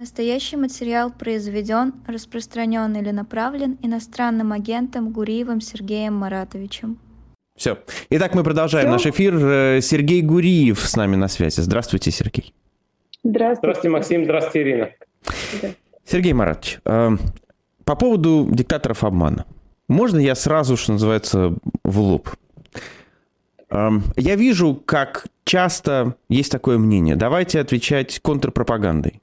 Настоящий материал произведен, распространен или направлен иностранным агентом Гуриевым Сергеем Маратовичем. Все. Итак, мы продолжаем Все. наш эфир. Э, Сергей Гуриев с нами на связи. Здравствуйте, Сергей. Здравствуйте. Здравствуйте, Максим. Здравствуйте, Ирина. Сергей Маратович, э, по поводу диктаторов обмана. Можно я сразу, что называется, в лоб? Э, я вижу, как часто есть такое мнение. Давайте отвечать контрпропагандой.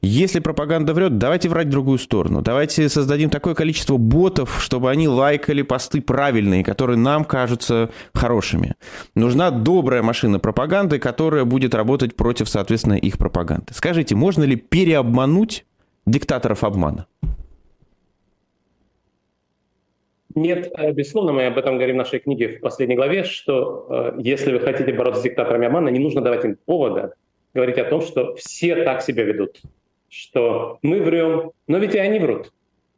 Если пропаганда врет, давайте врать в другую сторону. Давайте создадим такое количество ботов, чтобы они лайкали посты правильные, которые нам кажутся хорошими. Нужна добрая машина пропаганды, которая будет работать против, соответственно, их пропаганды. Скажите, можно ли переобмануть диктаторов обмана? Нет, э, безусловно, мы об этом говорим в нашей книге в последней главе, что э, если вы хотите бороться с диктаторами обмана, не нужно давать им повода говорить о том, что все так себя ведут что мы врем, но ведь и они врут.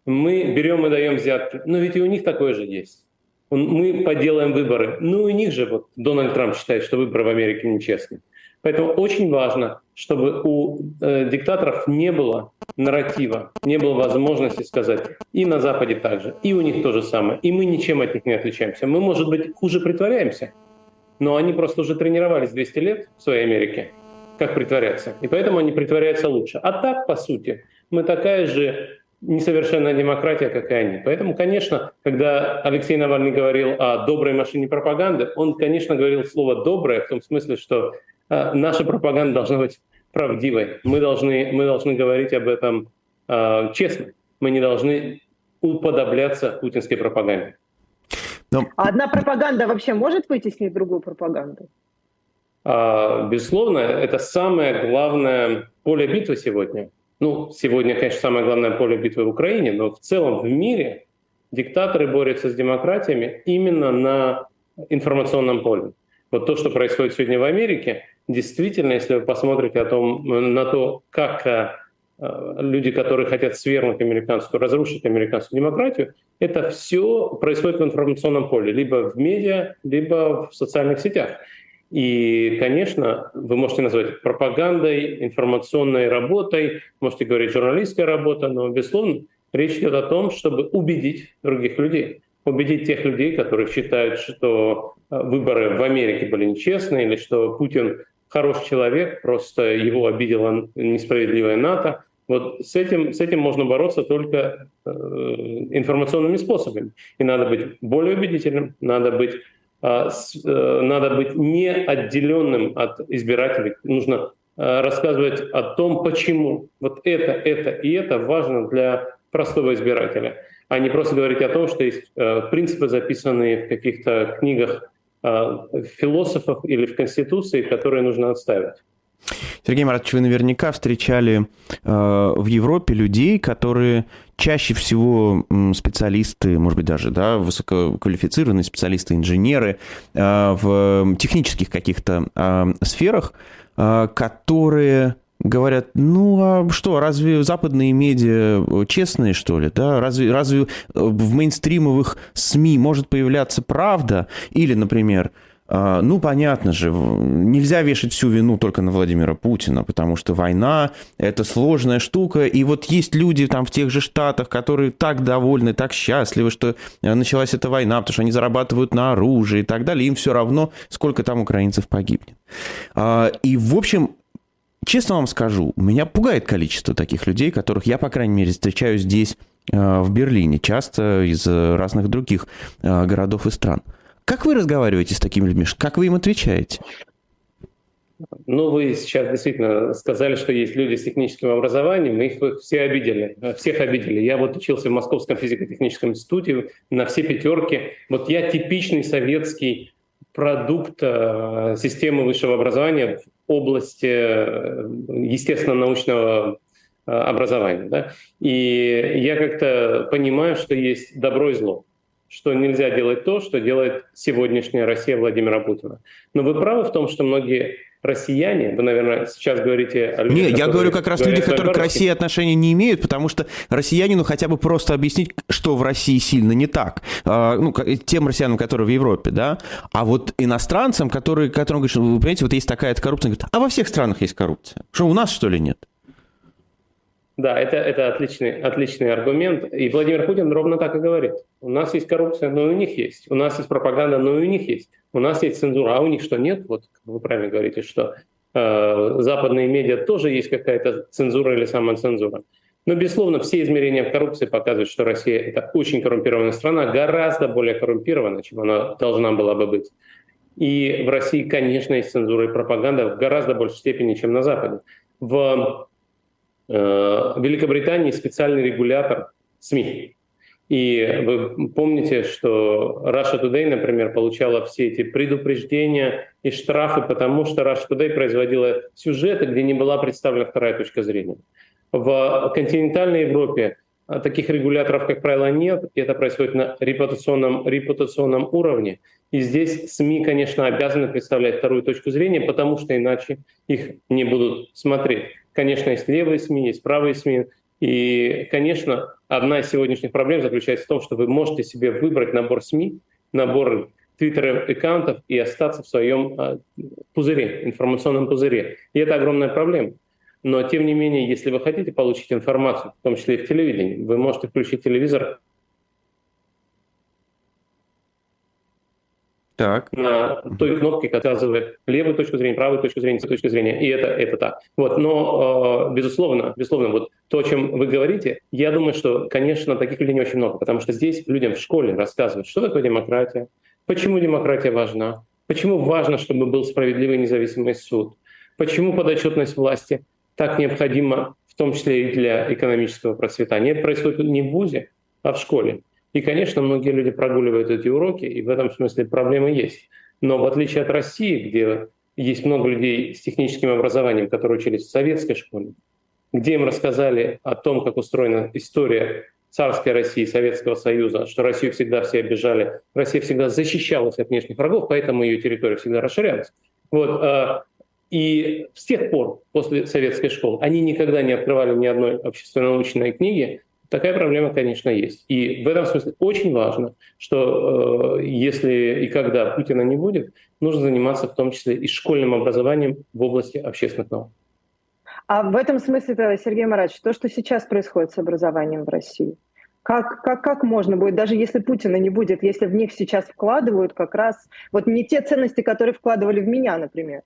Мы берем и даем взятки, но ведь и у них такое же есть. Мы поделаем выборы. Ну, у них же вот Дональд Трамп считает, что выборы в Америке нечестны. Поэтому очень важно, чтобы у э, диктаторов не было нарратива, не было возможности сказать и на Западе также, и у них то же самое, и мы ничем от них не отличаемся. Мы, может быть, хуже притворяемся, но они просто уже тренировались 200 лет в своей Америке, как притворяться. И поэтому они притворяются лучше. А так, по сути, мы такая же несовершенная демократия, как и они. Поэтому, конечно, когда Алексей Навальный говорил о доброй машине пропаганды, он, конечно, говорил слово «доброе» в том смысле, что э, наша пропаганда должна быть правдивой. Мы должны, мы должны говорить об этом э, честно. Мы не должны уподобляться путинской пропаганде. Но... А одна пропаганда вообще может вытеснить другую пропаганду? А, безусловно, это самое главное поле битвы сегодня. Ну, сегодня, конечно, самое главное поле битвы в Украине, но в целом в мире диктаторы борются с демократиями именно на информационном поле. Вот то, что происходит сегодня в Америке, действительно, если вы посмотрите о том, на то, как э, люди, которые хотят свергнуть американскую, разрушить американскую демократию, это все происходит в информационном поле, либо в медиа, либо в социальных сетях. И, конечно, вы можете назвать пропагандой, информационной работой, можете говорить журналистская работа, но, безусловно, речь идет о том, чтобы убедить других людей, убедить тех людей, которые считают, что э, выборы в Америке были нечестные или что Путин хороший человек, просто его обидела несправедливая НАТО. Вот с этим, с этим можно бороться только э, информационными способами. И надо быть более убедительным, надо быть надо быть не отделенным от избирателей. Нужно э, рассказывать о том, почему вот это, это и это важно для простого избирателя, а не просто говорить о том, что есть э, принципы, записанные в каких-то книгах философов или в Конституции, которые нужно отставить. Сергей Маратович, вы наверняка встречали э, в Европе людей, которые чаще всего специалисты, может быть, даже да, высококвалифицированные специалисты, инженеры э, в технических каких-то э, сферах, э, которые говорят, ну а что, разве западные медиа честные, что ли? Да? Разве, разве в мейнстримовых СМИ может появляться правда? Или, например, ну, понятно же, нельзя вешать всю вину только на Владимира Путина, потому что война – это сложная штука, и вот есть люди там в тех же Штатах, которые так довольны, так счастливы, что э, началась эта война, потому что они зарабатывают на оружие и так далее, им все равно, сколько там украинцев погибнет. А, и, в общем, честно вам скажу, меня пугает количество таких людей, которых я, по крайней мере, встречаю здесь, э, в Берлине, часто из разных других э, городов и стран – как вы разговариваете с такими людьми? Как вы им отвечаете? Ну, вы сейчас действительно сказали, что есть люди с техническим образованием, мы их все обидели, всех обидели. Я вот учился в Московском физико-техническом институте на все пятерки. Вот я типичный советский продукт э, системы высшего образования в области э, естественно-научного э, образования. Да? И я как-то понимаю, что есть добро и зло что нельзя делать то, что делает сегодняшняя Россия Владимира Путина. Но вы правы в том, что многие россияне, вы, наверное, сейчас говорите о людях, Нет, я говорю как раз люди, которые к России отношения не имеют, потому что россиянину хотя бы просто объяснить, что в России сильно не так. А, ну, тем россиянам, которые в Европе, да. А вот иностранцам, которые, которым говорят, вы понимаете, вот есть такая коррупция, говорят, а во всех странах есть коррупция. Что, у нас, что ли, нет? Да, это, это отличный, отличный аргумент. И Владимир Путин ровно так и говорит. У нас есть коррупция, но и у них есть. У нас есть пропаганда, но и у них есть. У нас есть цензура, а у них что, нет? Вот вы правильно говорите, что э, западные медиа тоже есть какая-то цензура или самоцензура. Но, безусловно, все измерения коррупции показывают, что Россия — это очень коррумпированная страна, гораздо более коррумпирована, чем она должна была бы быть. И в России, конечно, есть цензура и пропаганда в гораздо большей степени, чем на Западе. В в Великобритании специальный регулятор СМИ. И вы помните, что Russia Today, например, получала все эти предупреждения и штрафы, потому что Russia Today производила сюжеты, где не была представлена вторая точка зрения. В континентальной Европе таких регуляторов, как правило, нет, и это происходит на репутационном, репутационном уровне. И здесь СМИ, конечно, обязаны представлять вторую точку зрения, потому что иначе их не будут смотреть. Конечно, есть левые СМИ, есть правые СМИ. И, конечно, одна из сегодняшних проблем заключается в том, что вы можете себе выбрать набор СМИ, набор твиттер-аккаунтов и остаться в своем а, пузыре, информационном пузыре. И это огромная проблема. Но, тем не менее, если вы хотите получить информацию, в том числе и в телевидении, вы можете включить телевизор так. на той кнопке, которая указывает левую точку зрения, правую точку зрения, точку зрения, и это, это так. Вот, но, э, безусловно, безусловно, вот то, о чем вы говорите, я думаю, что, конечно, таких людей не очень много, потому что здесь людям в школе рассказывают, что такое демократия, почему демократия важна, почему важно, чтобы был справедливый независимый суд, почему подотчетность власти так необходима, в том числе и для экономического процветания. Это происходит не в ВУЗе, а в школе. И, конечно, многие люди прогуливают эти уроки, и в этом смысле проблемы есть. Но в отличие от России, где есть много людей с техническим образованием, которые учились в советской школе, где им рассказали о том, как устроена история царской России, Советского Союза, что Россию всегда все обижали, Россия всегда защищалась от внешних врагов, поэтому ее территория всегда расширялась. Вот, а, и с тех пор, после советской школы, они никогда не открывали ни одной общественно-научной книги, Такая проблема, конечно, есть. И в этом смысле очень важно, что э, если и когда Путина не будет, нужно заниматься в том числе и школьным образованием в области общественных наук. А в этом смысле, Сергей Маратович, то, что сейчас происходит с образованием в России, как, как, как можно будет, даже если Путина не будет, если в них сейчас вкладывают как раз вот не те ценности, которые вкладывали в меня, например?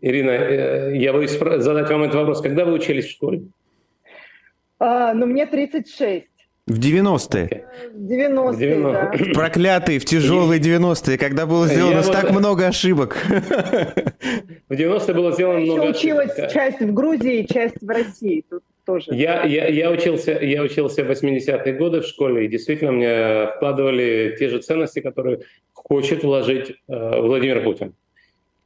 Ирина, э, я боюсь задать вам этот вопрос. Когда вы учились в школе? А, ну, мне 36. В 90-е. В 90-е, 90 да. Проклятые, в тяжелые 90-е, когда было сделано я так вот... много ошибок. В 90-е было сделано много ошибок. училась часть в Грузии, часть в России. Тут тоже. Я, я, я, учился, я учился в 80-е годы в школе, и действительно мне вкладывали те же ценности, которые хочет вложить э, Владимир Путин.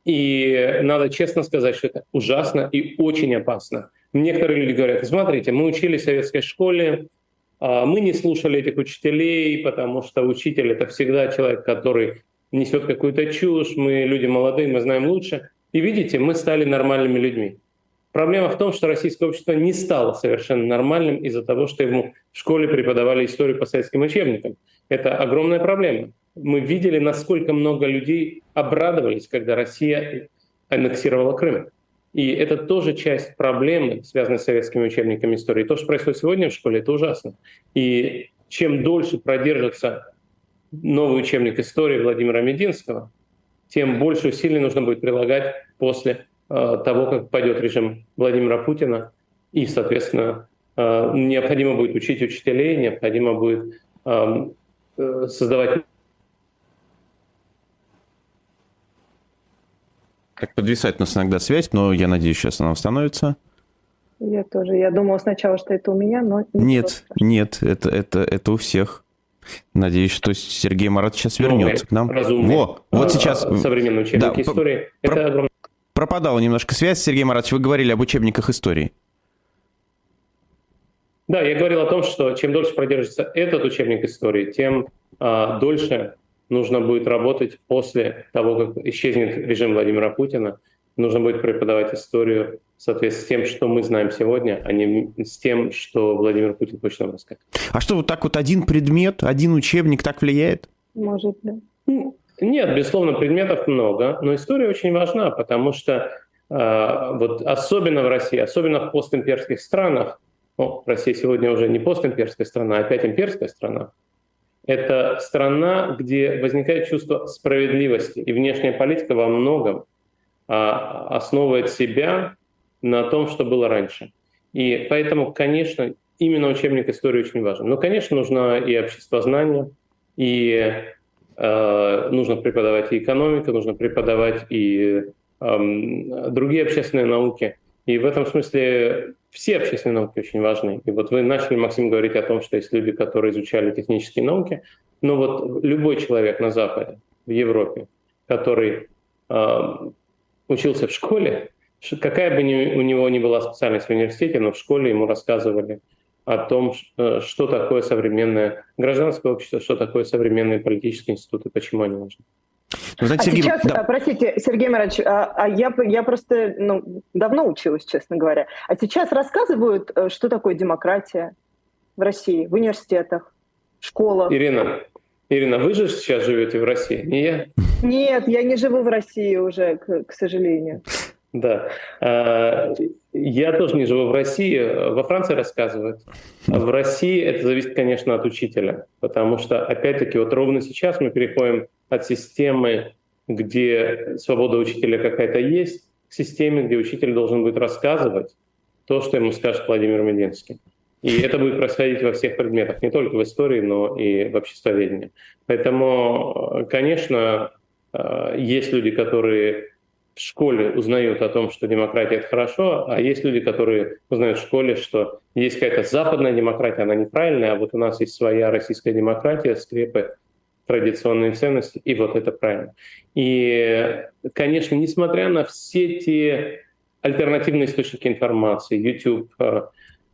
И надо честно сказать, что это ужасно и очень опасно. Некоторые люди говорят, смотрите, мы учились в советской школе, а мы не слушали этих учителей, потому что учитель — это всегда человек, который несет какую-то чушь, мы люди молодые, мы знаем лучше. И видите, мы стали нормальными людьми. Проблема в том, что российское общество не стало совершенно нормальным из-за того, что ему в школе преподавали историю по советским учебникам. Это огромная проблема. Мы видели, насколько много людей обрадовались, когда Россия аннексировала Крым. И это тоже часть проблемы, связанной с советскими учебниками истории. То, что происходит сегодня в школе, это ужасно. И чем дольше продержится новый учебник истории Владимира Мединского, тем больше усилий нужно будет прилагать после э, того, как пойдет режим Владимира Путина. И, соответственно, э, необходимо будет учить учителей, необходимо будет э, создавать Так подвисает у нас иногда связь, но я надеюсь, сейчас она восстановится. Я тоже. Я думала сначала, что это у меня, но... Нет, нет, это, это, это у всех. Надеюсь, что Сергей Марат сейчас вернется к нам. Разумный. Во, вот а, сейчас... Современный учебник да, истории. Про... Это огромное... Пропадала немножко связь, Сергей Маратович. Вы говорили об учебниках истории. Да, я говорил о том, что чем дольше продержится этот учебник истории, тем а, дольше нужно будет работать после того, как исчезнет режим Владимира Путина. Нужно будет преподавать историю в соответствии с тем, что мы знаем сегодня, а не с тем, что Владимир Путин хочет нам рассказать. А что, вот так вот один предмет, один учебник так влияет? Может, да. Нет, безусловно, предметов много, но история очень важна, потому что вот особенно в России, особенно в постимперских странах, ну, Россия сегодня уже не постимперская страна, а опять имперская страна, это страна, где возникает чувство справедливости, и внешняя политика во многом а, основывает себя на том, что было раньше. И поэтому, конечно, именно учебник истории очень важен. Но, конечно, нужно и общество знания, и э, нужно преподавать и экономику, нужно преподавать и э, другие общественные науки. И в этом смысле все общественные науки очень важны. И вот вы начали, Максим, говорить о том, что есть люди, которые изучали технические науки. Но вот любой человек на Западе, в Европе, который э, учился в школе, какая бы ни, у него ни была специальность в университете, но в школе ему рассказывали о том, э, что такое современное гражданское общество, что такое современные политические институты, почему они нужны. Ну, знаете, а Сергей, сейчас, да. простите, Сергей Марович, а, а я, я просто ну, давно училась, честно говоря. А сейчас рассказывают, э, что такое демократия в России, в университетах, в школах. Ирина, Ирина, вы же сейчас живете в России, не я? Нет, я не живу в России уже, к, к сожалению. Да. А, я тоже не живу в России. Во Франции рассказывают. В России это зависит, конечно, от учителя. Потому что, опять-таки, вот ровно сейчас мы переходим от системы, где свобода учителя какая-то есть, к системе, где учитель должен будет рассказывать то, что ему скажет Владимир Мединский. И это будет происходить во всех предметах, не только в истории, но и в обществоведении. Поэтому, конечно, э, есть люди, которые в школе узнают о том, что демократия — это хорошо, а есть люди, которые узнают в школе, что есть какая-то западная демократия, она неправильная, а вот у нас есть своя российская демократия, скрепы традиционные ценности, и вот это правильно. И, конечно, несмотря на все те альтернативные источники информации, YouTube, э, э,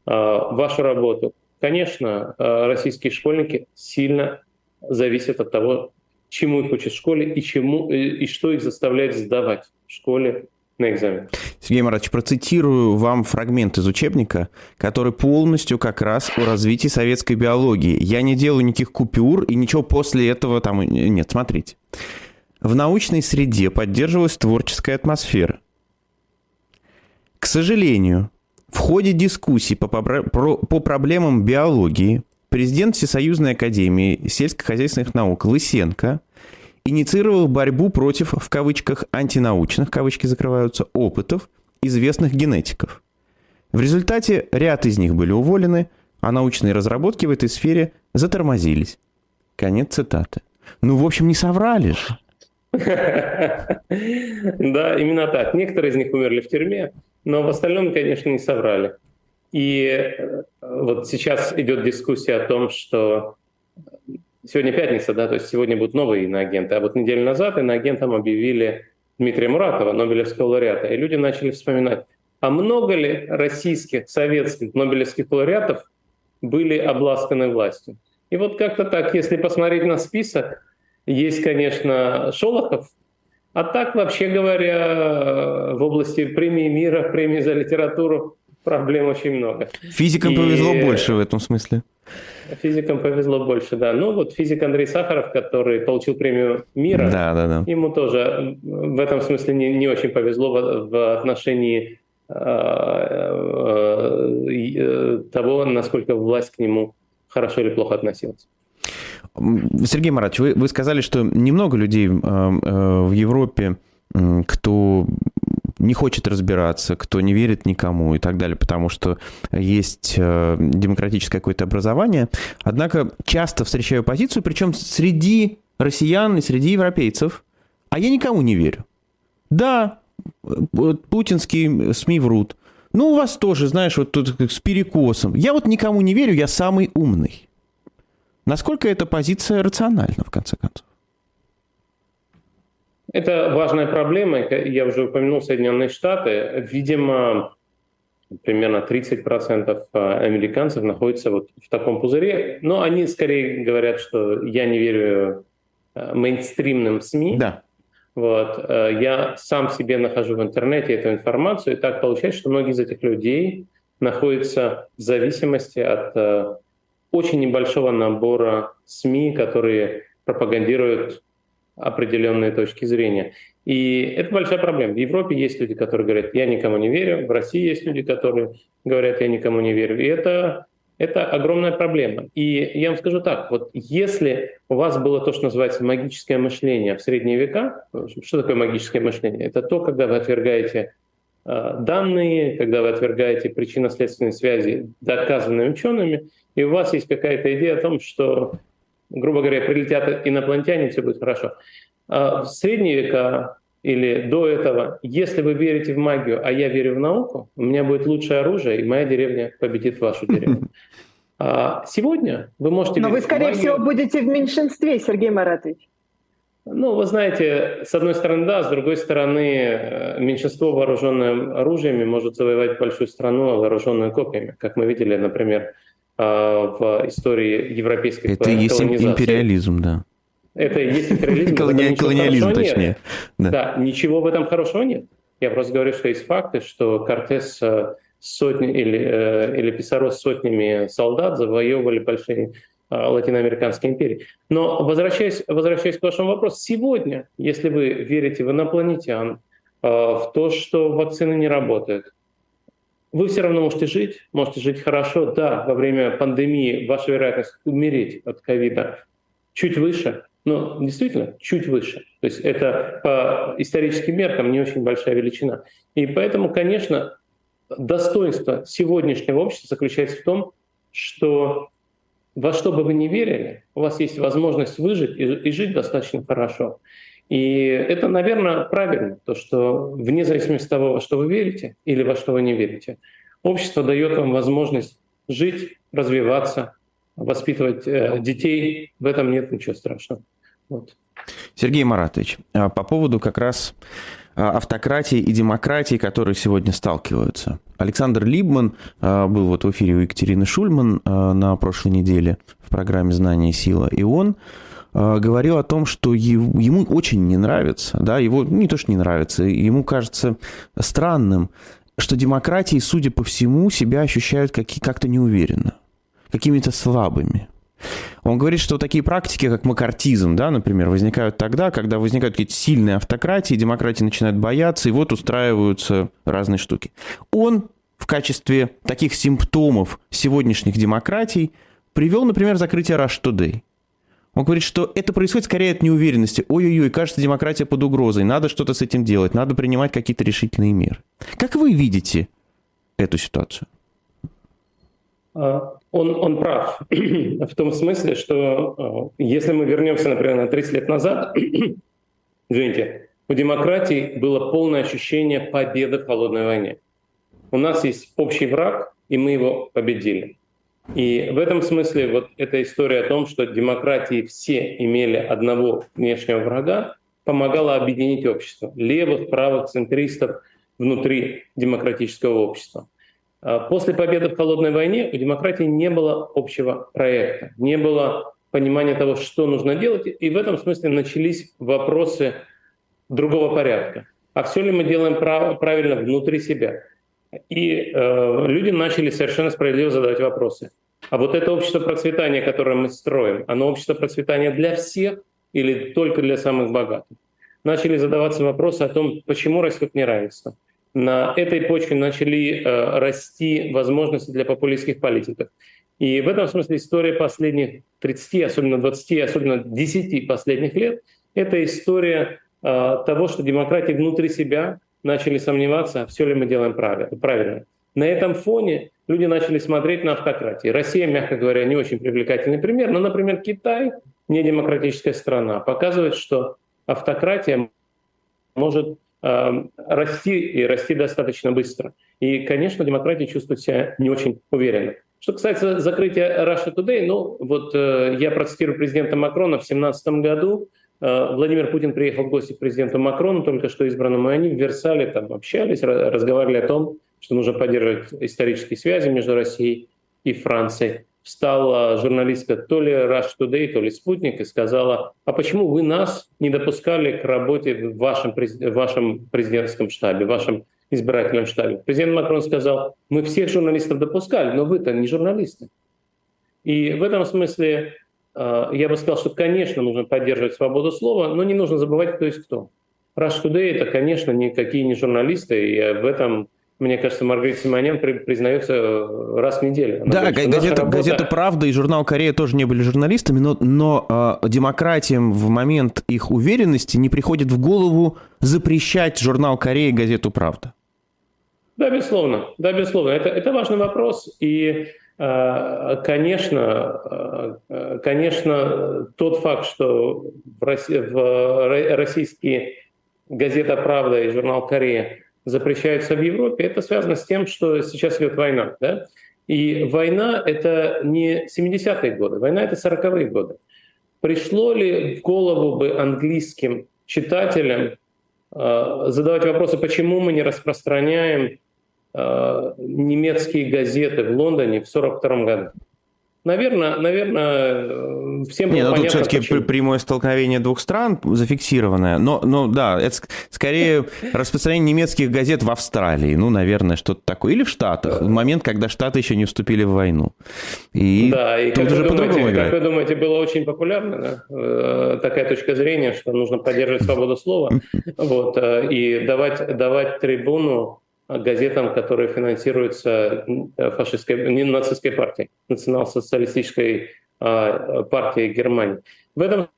вашу работу, конечно, э, российские школьники сильно зависят от того, чему их учат в школе и, чему, и что их заставляет сдавать в школе на экзамен. Сергей Маратович, процитирую вам фрагмент из учебника, который полностью как раз о развитии советской биологии. Я не делаю никаких купюр и ничего после этого там нет. Смотрите. В научной среде поддерживалась творческая атмосфера. К сожалению, в ходе дискуссий по, по проблемам биологии президент Всесоюзной академии сельскохозяйственных наук Лысенко инициировал борьбу против, в кавычках, антинаучных, кавычки закрываются, опытов известных генетиков. В результате ряд из них были уволены, а научные разработки в этой сфере затормозились. Конец цитаты. Ну, в общем, не соврали же. Да, именно так. Некоторые из них умерли в тюрьме, но в остальном, конечно, не соврали. И э, вот сейчас идет дискуссия о том, что сегодня пятница, да, то есть сегодня будут новые иноагенты, а вот неделю назад иноагентом объявили Дмитрия Муратова, Нобелевского лауреата, и люди начали вспоминать, а много ли российских, советских Нобелевских лауреатов были обласканы властью? И вот как-то так, если посмотреть на список, есть, конечно, Шолохов, а так, вообще говоря, в области премии мира, премии за литературу проблем очень много. Физикам и... повезло больше в этом смысле. Физикам повезло больше, да. Ну вот физик Андрей Сахаров, который получил премию мира, да, да, да. ему тоже в этом смысле не, не очень повезло в, в отношении э, э, того, насколько власть к нему хорошо или плохо относилась. Сергей Маратович, вы, вы сказали, что немного людей э, э, в Европе, кто не хочет разбираться, кто не верит никому и так далее, потому что есть э, демократическое какое-то образование. Однако часто встречаю позицию, причем среди россиян и среди европейцев, а я никому не верю. Да, путинские СМИ врут. Ну, у вас тоже, знаешь, вот тут с перекосом. Я вот никому не верю, я самый умный. Насколько эта позиция рациональна, в конце концов? Это важная проблема. Я уже упомянул Соединенные Штаты. Видимо, примерно 30% а, американцев находятся вот в таком пузыре. Но они скорее говорят, что я не верю а, мейнстримным СМИ. Да. Вот. А, я сам себе нахожу в интернете эту информацию, и так получается, что многие из этих людей находятся в зависимости от очень небольшого набора СМИ, которые пропагандируют определенные точки зрения. И это большая проблема. В Европе есть люди, которые говорят, я никому не верю. В России есть люди, которые говорят, я никому не верю. И это, это огромная проблема. И я вам скажу так, вот если у вас было то, что называется магическое мышление в средние века, что такое магическое мышление? Это то, когда вы отвергаете э, данные, когда вы отвергаете причинно-следственные связи, доказанные учеными, и у вас есть какая-то идея о том, что грубо говоря, прилетят инопланетяне, все будет хорошо. А в средние века или до этого, если вы верите в магию, а я верю в науку, у меня будет лучшее оружие, и моя деревня победит вашу деревню. А сегодня вы можете... Но вы, скорее всего, будете в меньшинстве, Сергей Маратович. Ну, вы знаете, с одной стороны, да, с другой стороны, э, меньшинство, вооруженное оружиями, может завоевать большую страну, вооруженную копьями, как мы видели, например, а, в истории европейской Это и есть империализм, да. Это и есть империализм. Колониализм, точнее. Да. ничего в этом хорошего нет. Я просто говорю, что есть факты, что Кортес э, сотни или, э, или Писаро с сотнями солдат завоевывали большие э, латиноамериканские империи. Но возвращаясь, возвращаясь к вашему вопросу, сегодня, если вы верите в инопланетян, в то, что вакцины не работают, вы все равно можете жить, можете жить хорошо. Да, во время пандемии ваша вероятность умереть от ковида чуть выше, но действительно чуть выше. То есть это по историческим меркам не очень большая величина. И поэтому, конечно, достоинство сегодняшнего общества заключается в том, что во что бы вы ни верили, у вас есть возможность выжить и, и жить достаточно хорошо. И это, наверное, правильно, то, что вне зависимости от того, во что вы верите или во что вы не верите, общество дает вам возможность жить, развиваться, воспитывать э, детей. В этом нет ничего страшного. Вот. Сергей Маратович, а по поводу как раз а, автократии и демократии, которые сегодня сталкиваются. Александр Либман а, был вот в эфире у Екатерины Шульман на прошлой неделе в программе «Знание и сила», и он говорил о том, что ему очень не нравится, да, его не то, что не нравится, ему кажется странным, что демократии, судя по всему, себя ощущают как- как-то неуверенно, какими-то слабыми. Он говорит, что такие практики, как макартизм, да, например, возникают тогда, когда возникают какие-то сильные автократии, демократии начинают бояться, и вот устраиваются разные штуки. Он в качестве таких симптомов сегодняшних демократий привел, например, закрытие Rush Today. Он говорит, что это происходит скорее от неуверенности. Ой-ой-ой, кажется, демократия под угрозой. Надо что-то с этим делать, надо принимать какие-то решительные меры. Как вы видите эту ситуацию? А, он, он прав в том смысле, что а, если мы вернемся, например, на 30 лет назад, извините, у демократии было полное ощущение победы в холодной войне. У нас есть общий враг, и мы его победили. И в этом смысле вот эта история о том, что демократии все имели одного внешнего врага, помогала объединить общество. Левых, правых, центристов внутри демократического общества. А после победы в холодной войне у демократии не было общего проекта, не было понимания того, что нужно делать, и в этом смысле начались вопросы другого порядка. А все ли мы делаем прав- правильно внутри себя? И э, люди начали совершенно справедливо задавать вопросы. А вот это общество процветания, которое мы строим, оно общество процветания для всех или только для самых богатых? Начали задаваться вопросы о том, почему растет неравенство. На этой почве начали э, расти возможности для популистских политиков. И в этом смысле история последних 30, особенно 20, особенно 10 последних лет — это история э, того, что демократии внутри себя начали сомневаться, все ли мы делаем правильно. На этом фоне люди начали смотреть на автократии. Россия, мягко говоря, не очень привлекательный пример, но, например, Китай, не демократическая страна, показывает, что автократия может э, расти и расти достаточно быстро. И, конечно, демократия чувствует себя не очень уверенно. Что касается закрытия Russia Today, ну вот э, я процитирую президента Макрона в 2017 году. Э, Владимир Путин приехал в гости к президенту Макрону, только что избранному, и они в Версале там общались, разговаривали о том, что нужно поддерживать исторические связи между Россией и Францией. Встала журналистка то ли Rush Today, то ли Спутник и сказала, а почему вы нас не допускали к работе в вашем, в вашем президентском штабе, в вашем избирательном штабе? Президент Макрон сказал, мы всех журналистов допускали, но вы-то не журналисты. И в этом смысле я бы сказал, что, конечно, нужно поддерживать свободу слова, но не нужно забывать, кто есть кто. Rush Today – это, конечно, никакие не журналисты, и в этом мне кажется, Маргарита Симонян признается э, раз в неделю. Она да, говорит, газета, работа... газета «Правда» и журнал «Корея» тоже не были журналистами, но, но э, демократиям в момент их уверенности не приходит в голову запрещать журнал «Корея» и газету «Правда». Да, безусловно. Да, безусловно. Это, это важный вопрос. И, э, конечно, э, конечно, тот факт, что в, России, в российские газета «Правда» и журнал «Корея» запрещаются в Европе, это связано с тем, что сейчас идет война. Да? И война — это не 70-е годы, война — это 40-е годы. Пришло ли в голову бы английским читателям э, задавать вопросы, почему мы не распространяем э, немецкие газеты в Лондоне в 1942 году? Наверное, наверное, всем Нет, ну тут все-таки почему. прямое столкновение двух стран зафиксированное. Но, но да, это скорее распространение немецких газет в Австралии. Ну, наверное, что-то такое. Или в Штатах. В момент, когда Штаты еще не вступили в войну. И да, и тут уже по-другому играет. Как вы думаете, было очень популярно да? Э, такая точка зрения, что нужно поддерживать свободу слова вот, э, и давать, давать трибуну газетам, которые финансируются фашистской, не нацистской партией, национал-социалистической а, партией Германии. В этом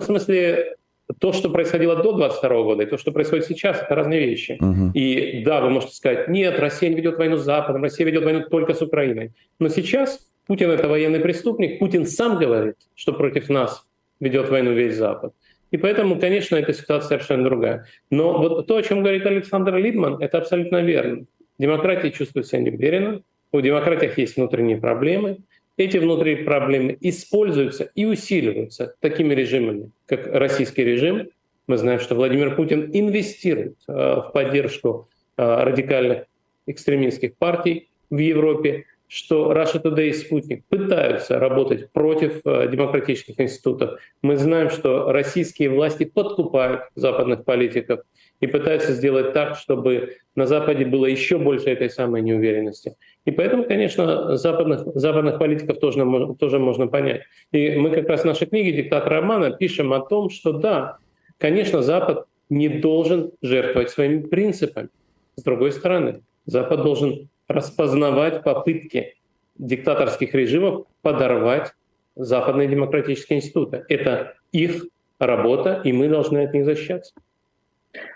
смысле то, что происходило до 22 года, и то, что происходит сейчас, это разные вещи. Uh-huh. И да, вы можете сказать, нет, Россия не ведет войну с Западом, Россия ведет войну только с Украиной. Но сейчас Путин это военный преступник, Путин сам говорит, что против нас ведет войну весь Запад. И поэтому, конечно, эта ситуация совершенно другая. Но вот то, о чем говорит Александр Лидман, это абсолютно верно. Демократия чувствует себя неуверенно, у демократиях есть внутренние проблемы. Эти внутренние проблемы используются и усиливаются такими режимами, как российский режим. Мы знаем, что Владимир Путин инвестирует э, в поддержку э, радикальных экстремистских партий в Европе что Russia Today и Спутник пытаются работать против э, демократических институтов. Мы знаем, что российские власти подкупают западных политиков и пытаются сделать так, чтобы на Западе было еще больше этой самой неуверенности. И поэтому, конечно, западных, западных политиков тоже, тоже можно понять. И мы как раз в нашей книге «Диктатор романа» пишем о том, что да, конечно, Запад не должен жертвовать своими принципами. С другой стороны, Запад должен распознавать попытки диктаторских режимов подорвать западные демократические институты. Это их работа, и мы должны от них защищаться.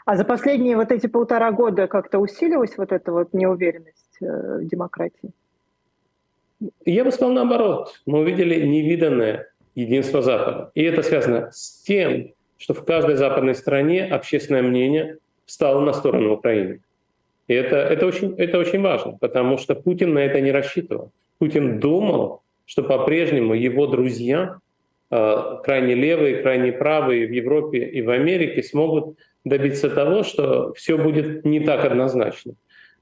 А за последние вот эти полтора года как-то усилилась вот эта вот неуверенность э, в демократии? Я бы сказал наоборот. Мы увидели невиданное единство Запада. И это связано с тем, что в каждой западной стране общественное мнение встало на сторону Украины. И это, это, очень, это очень важно, потому что Путин на это не рассчитывал. Путин думал, что по-прежнему его друзья, э, крайне левые, крайне правые в Европе и в Америке смогут добиться того, что все будет не так однозначно.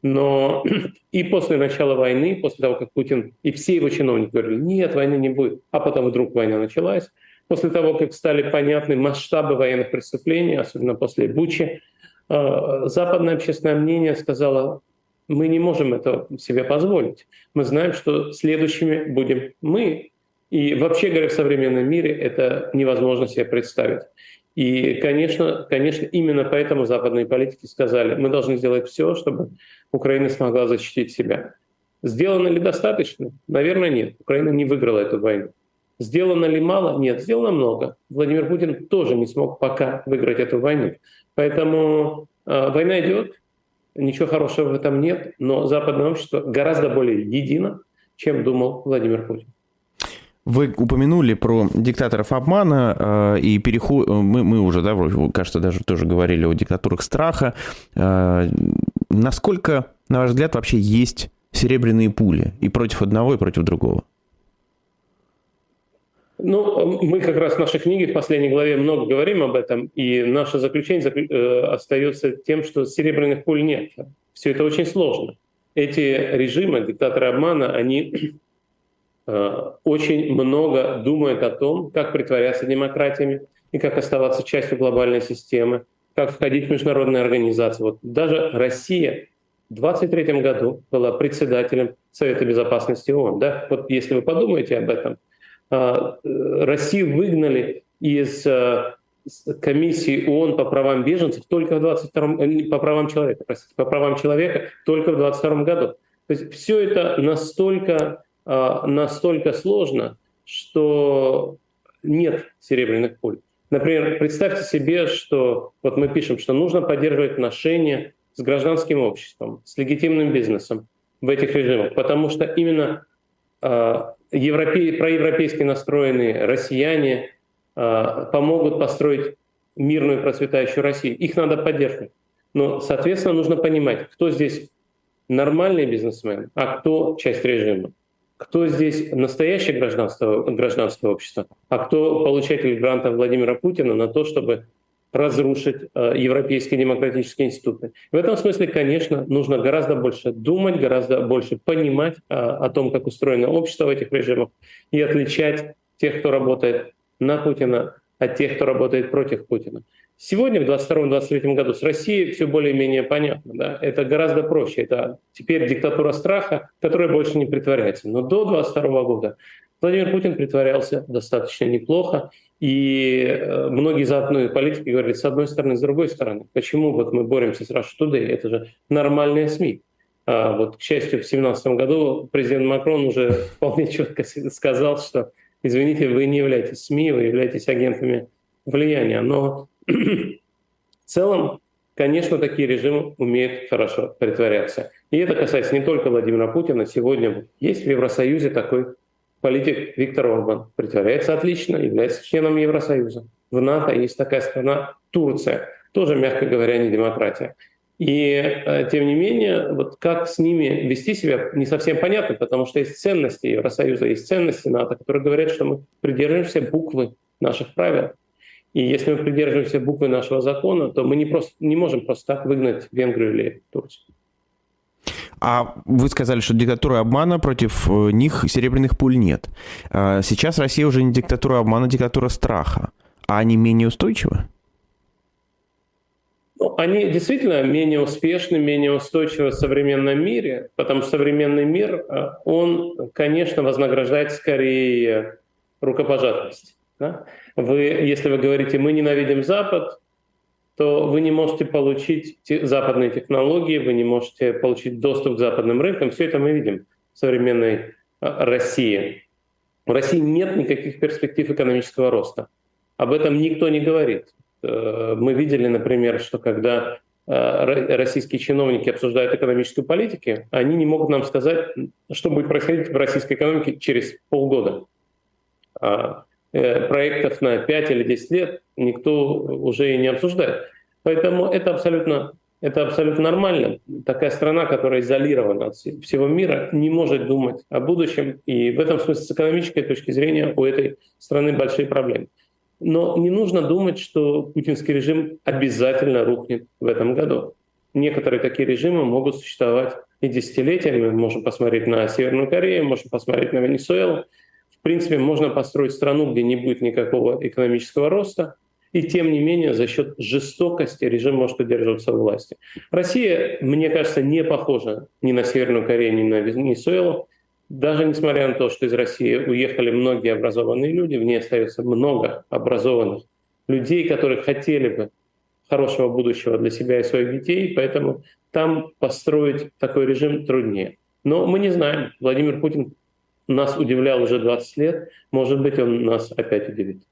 Но и после начала войны, после того, как Путин и все его чиновники говорили, нет, войны не будет, а потом вдруг война началась, после того, как стали понятны масштабы военных преступлений, особенно после Бучи, западное общественное мнение сказало, мы не можем это себе позволить. Мы знаем, что следующими будем мы. И вообще говоря, в современном мире это невозможно себе представить. И, конечно, конечно, именно поэтому западные политики сказали, мы должны сделать все, чтобы Украина смогла защитить себя. Сделано ли достаточно? Наверное, нет. Украина не выиграла эту войну. Сделано ли мало? Нет, сделано много. Владимир Путин тоже не смог пока выиграть эту войну. Поэтому э, война идет, ничего хорошего в этом нет, но западное общество гораздо более едино, чем думал Владимир Путин. Вы упомянули про диктаторов обмана э, и переход. Мы, мы уже, да, кажется, даже тоже говорили о диктатурах страха. Э, насколько, на ваш взгляд, вообще есть серебряные пули и против одного, и против другого? Ну, мы как раз в нашей книге в последней главе много говорим об этом, и наше заключение э, остается тем, что серебряных пуль нет. Все это очень сложно. Эти режимы, диктаторы обмана, они э, очень много думают о том, как притворяться демократиями и как оставаться частью глобальной системы, как входить в международные организации. Вот даже Россия в 23 году была председателем Совета Безопасности ООН. Да? Вот если вы подумаете об этом – Россию выгнали из комиссии ООН по правам беженцев только в 22 э, по правам человека, простите, по правам человека только в 22 году. То есть все это настолько, настолько сложно, что нет серебряных пуль. Например, представьте себе, что вот мы пишем, что нужно поддерживать отношения с гражданским обществом, с легитимным бизнесом в этих режимах, потому что именно э, европей, проевропейски настроенные россияне, Э, помогут построить мирную процветающую Россию. Их надо поддерживать. Но, соответственно, нужно понимать, кто здесь нормальный бизнесмен, а кто часть режима. Кто здесь настоящее гражданство, гражданское общество, а кто получатель гранта Владимира Путина на то, чтобы разрушить э, европейские демократические институты. В этом смысле, конечно, нужно гораздо больше думать, гораздо больше понимать э, о том, как устроено общество в этих режимах и отличать тех, кто работает на Путина от тех, кто работает против Путина. Сегодня, в 2022-2023 году, с Россией все более-менее понятно. Да? Это гораздо проще. Это теперь диктатура страха, которая больше не притворяется. Но до 2022 года Владимир Путин притворялся достаточно неплохо. И э, многие западные политики говорят, с одной стороны, с другой стороны. Почему вот мы боремся с Russia Today? Это же нормальные СМИ. А вот, к счастью, в 2017 году президент Макрон уже вполне четко сказал, что извините, вы не являетесь СМИ, вы являетесь агентами влияния. Но в целом, конечно, такие режимы умеют хорошо притворяться. И это касается не только Владимира Путина. Сегодня есть в Евросоюзе такой политик Виктор Орбан. Притворяется отлично, является членом Евросоюза. В НАТО есть такая страна Турция. Тоже, мягко говоря, не демократия. И э, тем не менее, вот как с ними вести себя, не совсем понятно, потому что есть ценности Евросоюза, есть ценности НАТО, которые говорят, что мы придерживаемся буквы наших правил. И если мы придерживаемся буквы нашего закона, то мы не, просто, не можем просто так выгнать Венгрию или Турцию. А вы сказали, что диктатура обмана против э, них серебряных пуль нет. А сейчас Россия уже не диктатура обмана, а диктатура страха. А они менее устойчивы? Ну, они действительно менее успешны, менее устойчивы в современном мире, потому что современный мир, э, он, конечно, вознаграждает скорее рукопожатность. Да? Вы, если вы говорите, мы ненавидим Запад, то вы не можете получить западные технологии, вы не можете получить доступ к западным рынкам. Все это мы видим в современной э, России. В России нет никаких перспектив экономического роста. Об этом никто не говорит. Э, мы видели, например, что когда э, российские чиновники обсуждают экономическую политику, они не могут нам сказать, что будет происходить в российской экономике через полгода. Э, проектов на 5 или 10 лет никто уже и не обсуждает. Поэтому это абсолютно, это абсолютно нормально. Такая страна, которая изолирована от всего мира, не может думать о будущем. И в этом смысле с экономической точки зрения у этой страны большие проблемы. Но не нужно думать, что путинский режим обязательно рухнет в этом году. Некоторые такие режимы могут существовать и десятилетиями. Мы можем посмотреть на Северную Корею, можем посмотреть на Венесуэлу. В принципе, можно построить страну, где не будет никакого экономического роста, и тем не менее за счет жестокости режим может удерживаться в власти. Россия, мне кажется, не похожа ни на Северную Корею, ни на Венесуэлу даже несмотря на то, что из России уехали многие образованные люди, в ней остается много образованных людей, которые хотели бы хорошего будущего для себя и своих детей, поэтому там построить такой режим труднее. Но мы не знаем. Владимир Путин нас удивлял уже 20 лет, может быть, он нас опять удивит.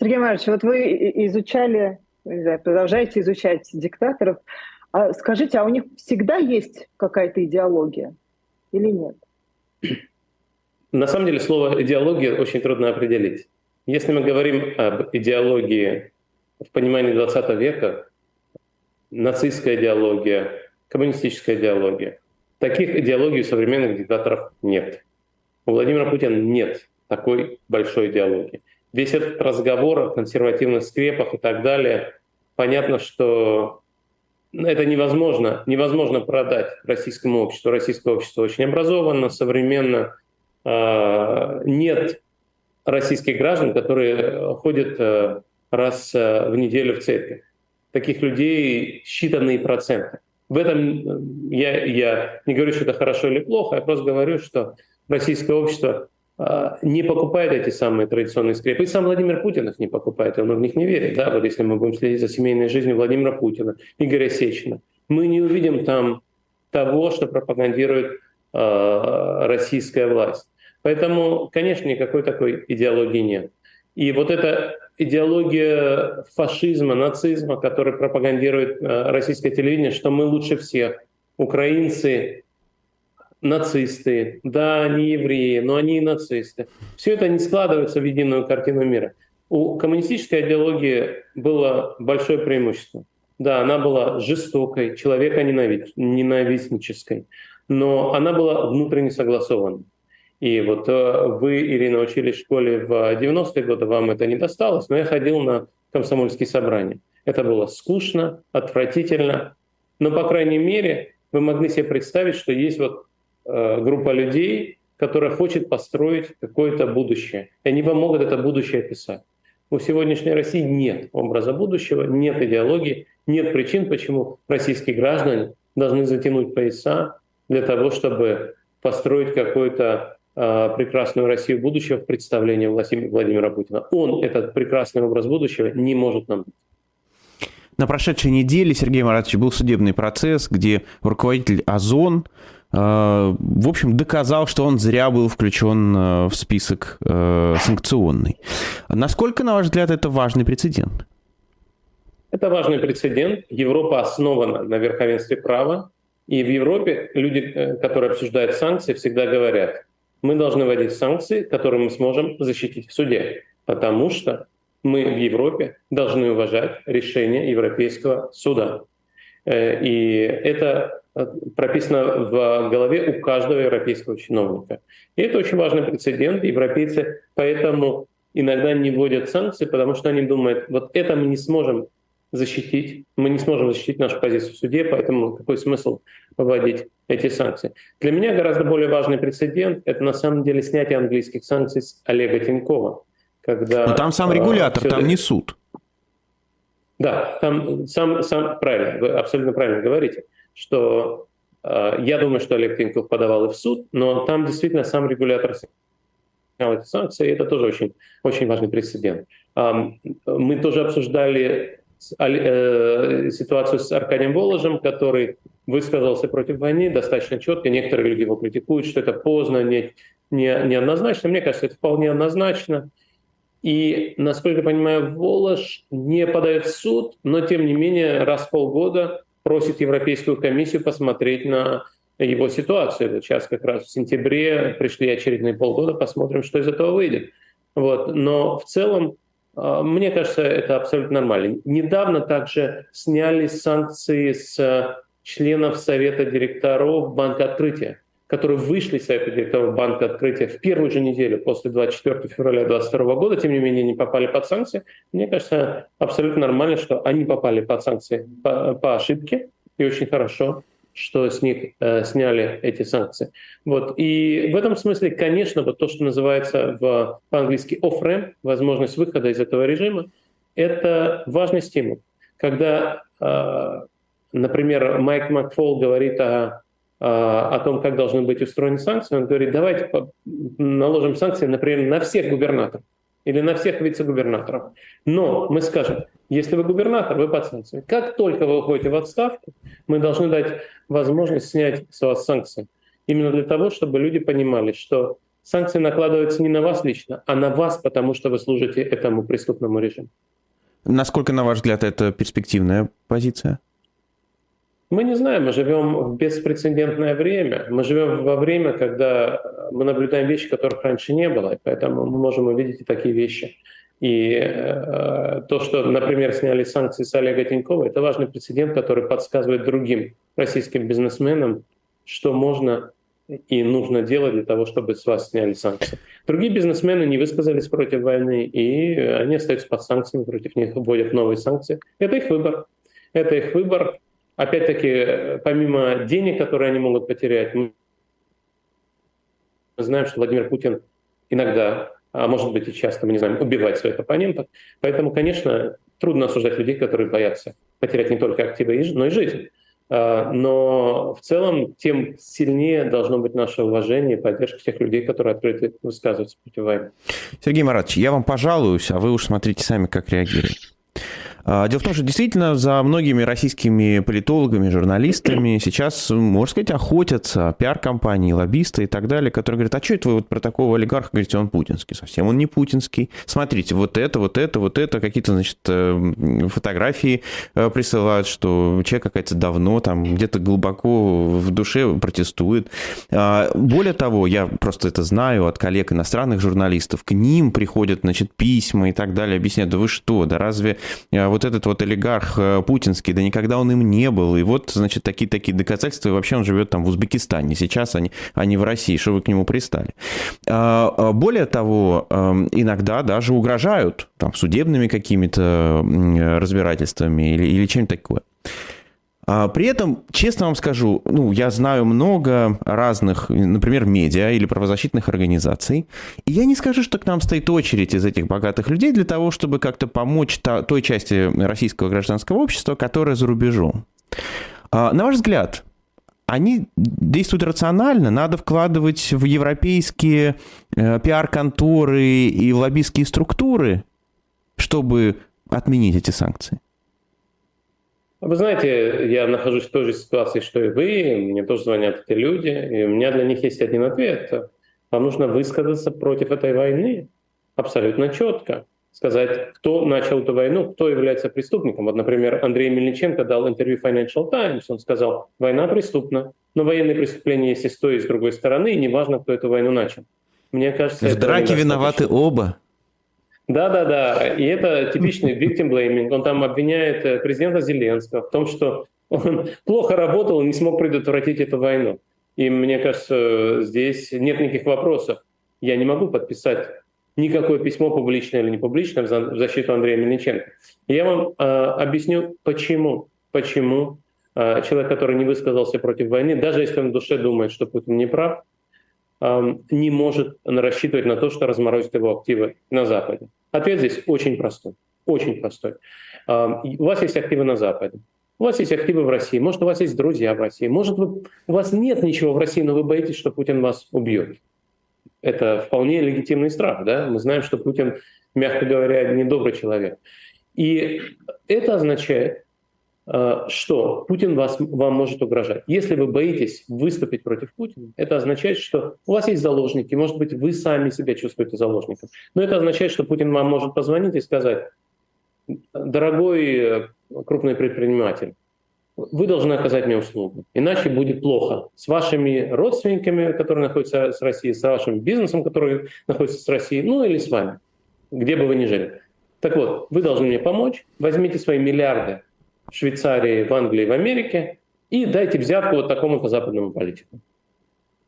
Сергей Марович, вот вы изучали, знаю, продолжаете изучать диктаторов. А скажите, а у них всегда есть какая-то идеология или нет? На самом деле слово идеология очень трудно определить. Если мы говорим об идеологии в понимании 20 века, нацистская идеология, коммунистическая идеология, таких идеологий у современных диктаторов нет. У Владимира Путина нет такой большой идеологии. Весь этот разговор о консервативных скрепах и так далее, понятно, что это невозможно, невозможно продать российскому обществу. Российское общество очень образовано, современно. А, нет российских граждан, которые ходят э, раз э, в неделю в церковь. Таких людей считанные проценты. В этом я, я не говорю, что это хорошо или плохо, я просто говорю, что российское общество а, не покупает эти самые традиционные скрепы. И сам Владимир Путин их не покупает, он в них не верит. Да? Вот если мы будем следить за семейной жизнью Владимира Путина, Игоря Сечина, мы не увидим там того, что пропагандирует э, российская власть. Поэтому, конечно, никакой такой идеологии нет. И вот эта идеология фашизма, нацизма, который пропагандирует э, российское телевидение, что мы лучше всех, украинцы, нацисты, да, они евреи, но они и нацисты. Все это не складывается в единую картину мира. У коммунистической идеологии было большое преимущество. Да, она была жестокой, человека ненавистнической, но она была внутренне согласованной. И вот э, вы, Ирина, учились в школе в 90-е годы, вам это не досталось, но я ходил на комсомольские собрания. Это было скучно, отвратительно, но, по крайней мере, вы могли себе представить, что есть вот группа людей, которая хочет построить какое-то будущее. И они вам могут это будущее описать. У сегодняшней России нет образа будущего, нет идеологии, нет причин, почему российские граждане должны затянуть пояса для того, чтобы построить какой-то Э, прекрасную Россию будущего в представлении Владимира Путина. Он этот прекрасный образ будущего не может нам дать. На прошедшей неделе, Сергей Маратович, был судебный процесс, где руководитель ОЗОН, э, в общем, доказал, что он зря был включен э, в список санкционный. Насколько, на ваш взгляд, это важный прецедент? Это важный прецедент. Европа основана на верховенстве права. И в Европе люди, которые обсуждают санкции, всегда говорят, мы должны вводить санкции, которые мы сможем защитить в суде, потому что мы в Европе должны уважать решение Европейского суда. Э, и это э, прописано в голове у каждого европейского чиновника. И это очень важный прецедент. Европейцы поэтому иногда не вводят санкции, потому что они думают, вот это мы не сможем защитить, мы не сможем защитить нашу позицию в суде, поэтому какой смысл вводить эти санкции. Для меня гораздо более важный прецедент — это на самом деле снятие английских санкций с Олега Тинькова. Когда, Но там сам регулятор, там не суд. Да, там сам, сам правильно, вы абсолютно правильно говорите, что э, я думаю, что Олег Тиньков подавал и в суд, но там действительно сам регулятор снял эти санкции, и это тоже очень, очень важный прецедент. Мы тоже обсуждали Э, ситуацию с Аркадием Воложем, который высказался против войны достаточно четко. Некоторые люди его критикуют, что это поздно, не, не, неоднозначно. Мне кажется, это вполне однозначно. И, насколько я понимаю, Волож не подает в суд, но, тем не менее, раз в полгода просит Европейскую комиссию посмотреть на его ситуацию. Вот сейчас как раз в сентябре пришли очередные полгода, посмотрим, что из этого выйдет. Вот. Но в целом а, мне кажется, это абсолютно нормально. Недавно также сняли санкции с членов Совета директоров Банка Открытия, которые вышли из Совета директоров Банка Открытия в первую же неделю после 24 февраля 2022 года, тем не менее не попали под санкции. Мне кажется, абсолютно нормально, что они попали под санкции по, по ошибке, и очень хорошо что с них э, сняли эти санкции. Вот. И в этом смысле, конечно, вот то, что называется в, по-английски off-ramp, возможность выхода из этого режима, это важный стимул. Когда, э, например, Майк Макфол говорит о, о том, как должны быть устроены санкции, он говорит, давайте наложим санкции, например, на всех губернаторов или на всех вице-губернаторов. Но мы скажем, если вы губернатор, вы под санкциями. Как только вы уходите в отставку, мы должны дать возможность снять с вас санкции. Именно для того, чтобы люди понимали, что санкции накладываются не на вас лично, а на вас, потому что вы служите этому преступному режиму. Насколько, на ваш взгляд, это перспективная позиция? Мы не знаем, мы живем в беспрецедентное время. Мы живем во время, когда мы наблюдаем вещи, которых раньше не было, и поэтому мы можем увидеть и такие вещи. И э, то, что, например, сняли санкции с Олега Тинькова, это важный прецедент, который подсказывает другим российским бизнесменам, что можно и нужно делать для того, чтобы с вас сняли санкции. Другие бизнесмены не высказались против войны, и они остаются под санкциями, против них вводят новые санкции. Это их выбор. Это их выбор. Опять-таки, помимо денег, которые они могут потерять, мы знаем, что Владимир Путин иногда а может быть и часто, мы не знаем, убивать своих оппонентов. Поэтому, конечно, трудно осуждать людей, которые боятся потерять не только активы, но и жизнь. но в целом тем сильнее должно быть наше уважение и поддержка тех людей, которые открыты высказываются против войны. Сергей Маратович, я вам пожалуюсь, а вы уж смотрите сами, как реагировать. А, дело в том, что действительно за многими российскими политологами, журналистами сейчас, можно сказать, охотятся пиар-компании, лоббисты и так далее, которые говорят, а что это вы вот про такого олигарха говорите, он путинский? Совсем он не путинский. Смотрите, вот это, вот это, вот это, какие-то, значит, э, фотографии э, присылают, что человек какая-то давно там где-то глубоко в душе протестует. А, более того, я просто это знаю от коллег иностранных журналистов, к ним приходят, значит, письма и так далее, объясняют, да вы что, да разве э, вот этот вот олигарх э, путинский, да никогда он им не был. И вот, значит, такие-такие доказательства. И вообще он живет там в Узбекистане сейчас, а не в России. Что вы к нему пристали? А, а более того, эм, иногда даже угрожают там, судебными какими-то разбирательствами или, или чем-то такое. А при этом, честно вам скажу, ну, я знаю много разных, например, медиа или правозащитных организаций, и я не скажу, что к нам стоит очередь из этих богатых людей для того, чтобы как-то помочь той части российского гражданского общества, которая за рубежом. А, на ваш взгляд, они действуют рационально, надо вкладывать в европейские э, пиар-конторы и лоббистские структуры, чтобы отменить эти санкции? Вы знаете, я нахожусь в той же ситуации, что и вы, мне тоже звонят эти люди, и у меня для них есть один ответ. Вам нужно высказаться против этой войны абсолютно четко. Сказать, кто начал эту войну, кто является преступником. Вот, например, Андрей Мельниченко дал интервью Financial Times. Он сказал, война преступна, но военные преступления есть и с той, и с другой стороны, и неважно, кто эту войну начал. Мне кажется, в драке виноваты оба. Да, да, да. И это типичный victim blaming. Он там обвиняет э, президента Зеленского в том, что он плохо работал и не смог предотвратить эту войну. И мне кажется, здесь нет никаких вопросов. Я не могу подписать никакое письмо, публичное или не публичное, в защиту Андрея Мельниченко. Я вам э, объясню, почему. Почему э, человек, который не высказался против войны, даже если он в душе думает, что Путин не прав, не может рассчитывать на то, что разморозит его активы на Западе? Ответ здесь очень простой. Очень простой. У вас есть активы на Западе. У вас есть активы в России, может, у вас есть друзья в России, может, вы, у вас нет ничего в России, но вы боитесь, что Путин вас убьет. Это вполне легитимный страх. Да? Мы знаем, что Путин, мягко говоря, недобрый человек. И это означает, что Путин вас, вам может угрожать. Если вы боитесь выступить против Путина, это означает, что у вас есть заложники, может быть, вы сами себя чувствуете заложником. Но это означает, что Путин вам может позвонить и сказать, дорогой э, крупный предприниматель, вы должны оказать мне услугу, иначе будет плохо с вашими родственниками, которые находятся с Россией, с вашим бизнесом, который находится с Россией, ну или с вами, где бы вы ни жили. Так вот, вы должны мне помочь, возьмите свои миллиарды в Швейцарии, в Англии, в Америке и дайте взятку вот такому-то западному политику.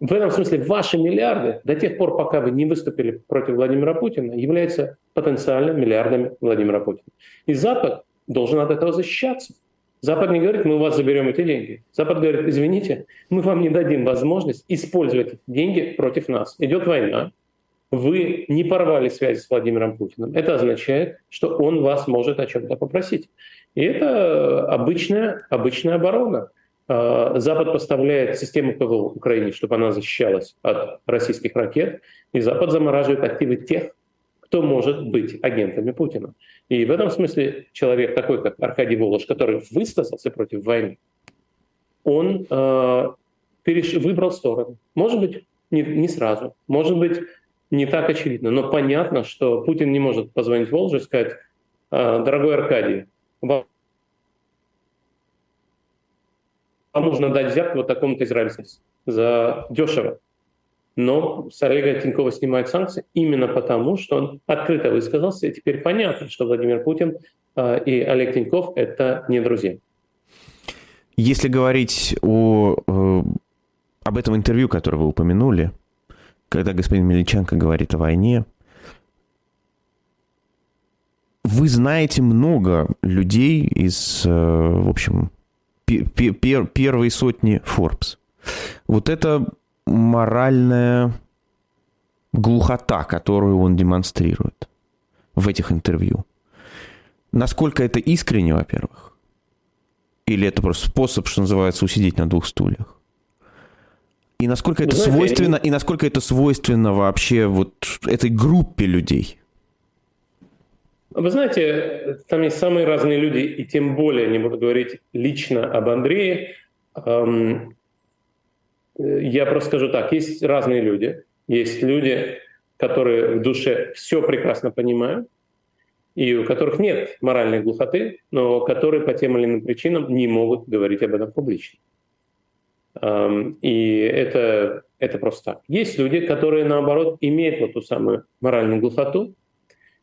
В этом смысле ваши миллиарды до тех пор, пока вы не выступили против Владимира Путина, являются потенциально миллиардами Владимира Путина. И Запад должен от этого защищаться. Запад не говорит, мы у вас заберем эти деньги. Запад говорит, извините, мы вам не дадим возможность использовать деньги против нас. Идет война, вы не порвали связи с Владимиром Путиным. Это означает, что он вас может о чем-то попросить. И это обычная, обычная оборона. А, Запад поставляет систему ПВО Украине, чтобы она защищалась от российских ракет, и Запад замораживает активы тех, кто может быть агентами Путина. И в этом смысле человек такой, как Аркадий Волош, который высказался против войны, он э, переш... выбрал сторону. Может быть, не, не сразу, может быть, не так очевидно, но понятно, что Путин не может позвонить Волжу и сказать, дорогой Аркадий, вам нужно дать взятку вот такому-то израильскому за дешево. Но с Олега Тинькова снимают санкции именно потому, что он открыто высказался, и теперь понятно, что Владимир Путин э, и Олег Тиньков — это не друзья. Если говорить о, э, об этом интервью, которое вы упомянули, когда господин Мельниченко говорит о войне, вы знаете много людей из, э, в общем, пер первой сотни Forbes. Вот это моральная глухота, которую он демонстрирует в этих интервью. Насколько это искренне, во-первых, Или это просто способ, что называется, усидеть на двух стульях? И насколько это Знаете, свойственно, и насколько это свойственно вообще вот этой группе людей? Вы знаете, там есть самые разные люди, и тем более не буду говорить лично об Андрее. Я просто скажу так, есть разные люди. Есть люди, которые в душе все прекрасно понимают, и у которых нет моральной глухоты, но которые по тем или иным причинам не могут говорить об этом публично. И это, это просто так. Есть люди, которые, наоборот, имеют вот ту самую моральную глухоту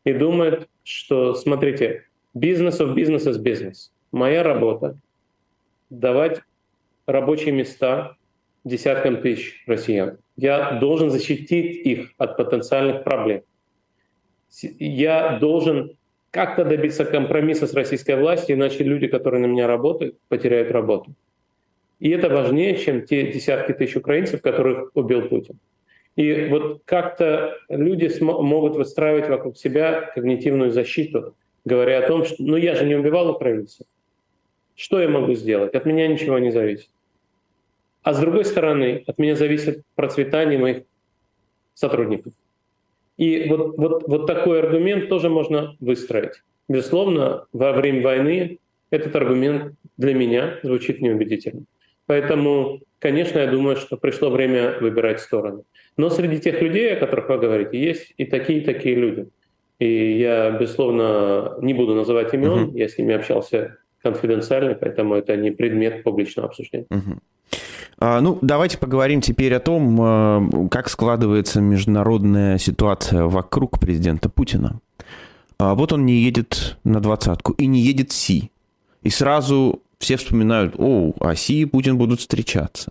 и думают, что, смотрите, бизнес of business is business. Моя работа — давать рабочие места десяткам тысяч россиян. Я должен защитить их от потенциальных проблем. Я должен как-то добиться компромисса с российской властью, иначе люди, которые на меня работают, потеряют работу. И это важнее, чем те десятки тысяч украинцев, которых убил Путин. И вот как-то люди могут выстраивать вокруг себя когнитивную защиту, говоря о том, что ну я же не убивал украинцев. Что я могу сделать? От меня ничего не зависит. А с другой стороны, от меня зависит процветание моих сотрудников. И вот, вот, вот такой аргумент тоже можно выстроить. Безусловно, во время войны этот аргумент для меня звучит неубедительно. Поэтому, конечно, я думаю, что пришло время выбирать стороны. Но среди тех людей, о которых вы говорите, есть и такие, и такие люди. И я, безусловно, не буду называть имен, uh-huh. я с ними общался конфиденциально, поэтому это не предмет публичного обсуждения. Uh-huh. А, ну, давайте поговорим теперь о том, а, как складывается международная ситуация вокруг президента Путина. А, вот он не едет на двадцатку и не едет Си. И сразу все вспоминают, о, а Си и Путин будут встречаться.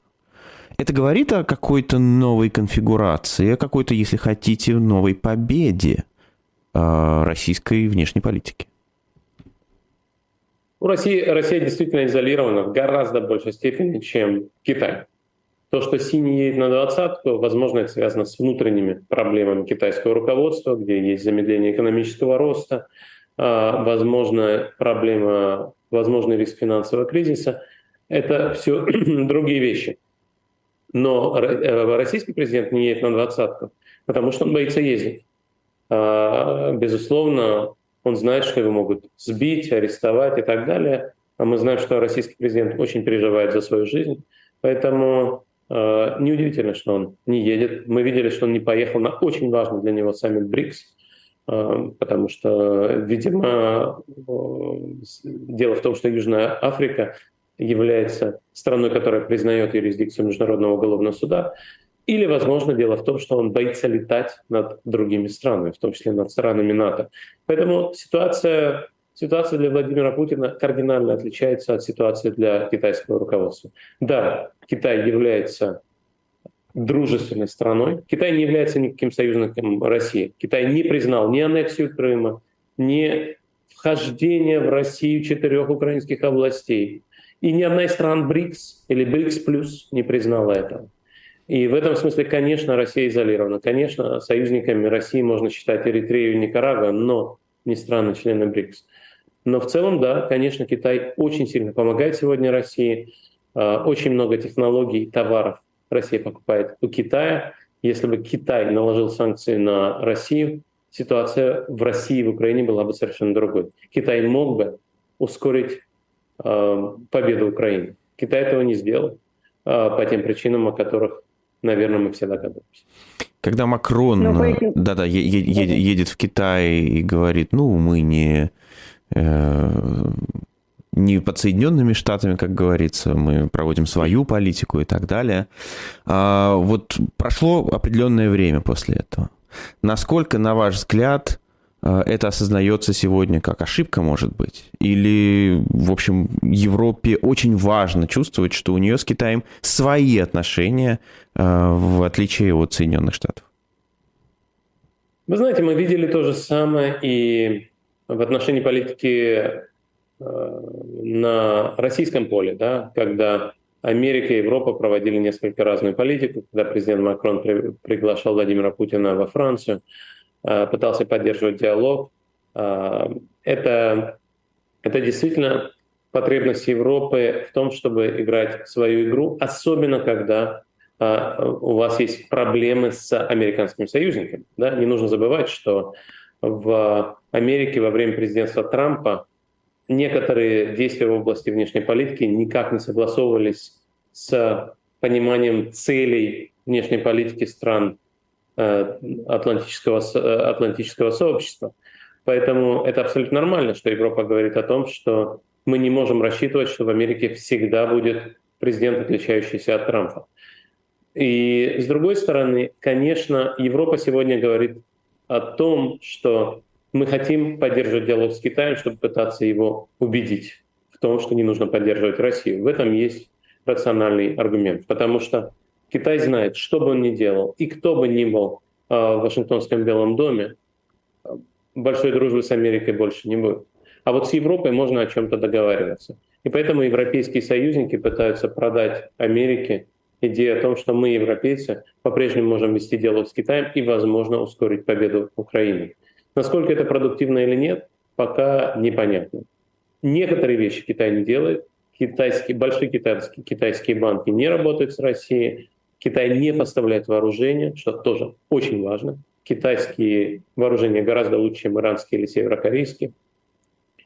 Это говорит о какой-то новой конфигурации, о какой-то, если хотите, новой победе российской внешней политики. У России, Россия действительно изолирована в гораздо большей степени, чем Китай. То, что синий едет на двадцатку, возможно, это связано с внутренними проблемами китайского руководства, где есть замедление экономического роста, а, возможно, проблема, возможный риск финансового кризиса. Это все другие вещи. Но э, российский президент не едет на двадцатку, потому что он боится ездить. А, безусловно, он знает, что его могут сбить, арестовать и так далее. А мы знаем, что российский президент очень переживает за свою жизнь. Поэтому э, неудивительно, что он не едет. Мы видели, что он не поехал на очень важный для него саммит БРИКС, потому что, видимо, э, дело в том, что Южная Африка является страной, которая признает юрисдикцию Международного уголовного суда. Или, возможно, дело в том, что он боится летать над другими странами, в том числе над странами НАТО. Поэтому ситуация, ситуация для Владимира Путина кардинально отличается от ситуации для китайского руководства. Да, Китай является дружественной страной. Китай не является никаким союзником России. Китай не признал ни аннексию Крыма, ни вхождение в Россию четырех украинских областей. И ни одна из стран БРИКС или БРИКС плюс не признала этого. И в этом смысле, конечно, Россия изолирована. Конечно, союзниками России можно считать Эритрею и Никарагуа, но не страны-члены БРИКС. Но в целом, да, конечно, Китай очень сильно помогает сегодня России. А, очень много технологий, товаров Россия покупает у Китая. Если бы Китай наложил санкции на Россию, ситуация в России и в Украине была бы совершенно другой. Китай мог бы ускорить э, победу Украины. Китай этого не сделал э, по тем причинам, о которых наверное, мы все догадываемся. Когда Макрон ну, да-да, едет, едет в Китай и говорит, ну, мы не, э, не под Соединенными Штатами, как говорится, мы проводим свою политику и так далее. А вот прошло определенное время после этого. Насколько, на ваш взгляд, а, это осознается сегодня как ошибка, может быть? Или, в общем, Европе очень важно чувствовать, что у нее с Китаем свои отношения, а, в отличие от Соединенных Штатов? Вы знаете, мы видели то же самое и в отношении политики на российском поле, да, когда Америка и Европа проводили несколько разную политику, когда президент Макрон приглашал Владимира Путина во Францию, Э, пытался поддерживать диалог. Э, это, это действительно потребность Европы в том, чтобы играть свою игру, особенно когда а, у вас есть проблемы с американскими союзниками. Да? Не нужно забывать, что в Америке во время президентства Трампа некоторые действия в области внешней политики никак не согласовывались с пониманием целей внешней политики стран э, Атлантического, э, Атлантического сообщества. Поэтому это абсолютно нормально, что Европа говорит о том, что мы не можем рассчитывать, что в Америке всегда будет президент, отличающийся от Трампа. И с другой стороны, конечно, Европа сегодня говорит о том, что мы хотим поддерживать диалог с Китаем, чтобы пытаться его убедить в том, что не нужно поддерживать Россию. В этом есть рациональный аргумент, потому что Китай знает, что бы он ни делал, и кто бы ни был а, в Вашингтонском Белом доме, большой дружбы с Америкой больше не будет. А вот с Европой можно о чем-то договариваться. И поэтому европейские союзники пытаются продать Америке идею о том, что мы, европейцы, по-прежнему можем вести диалог с Китаем и, возможно, ускорить победу Украины. Насколько это продуктивно или нет, пока непонятно. Некоторые вещи Китай не делает. Китайские, большие китайские, китайские банки не работают с Россией. Китай не поставляет вооружение, что тоже очень важно. Китайские вооружения гораздо лучше, чем иранские или северокорейские.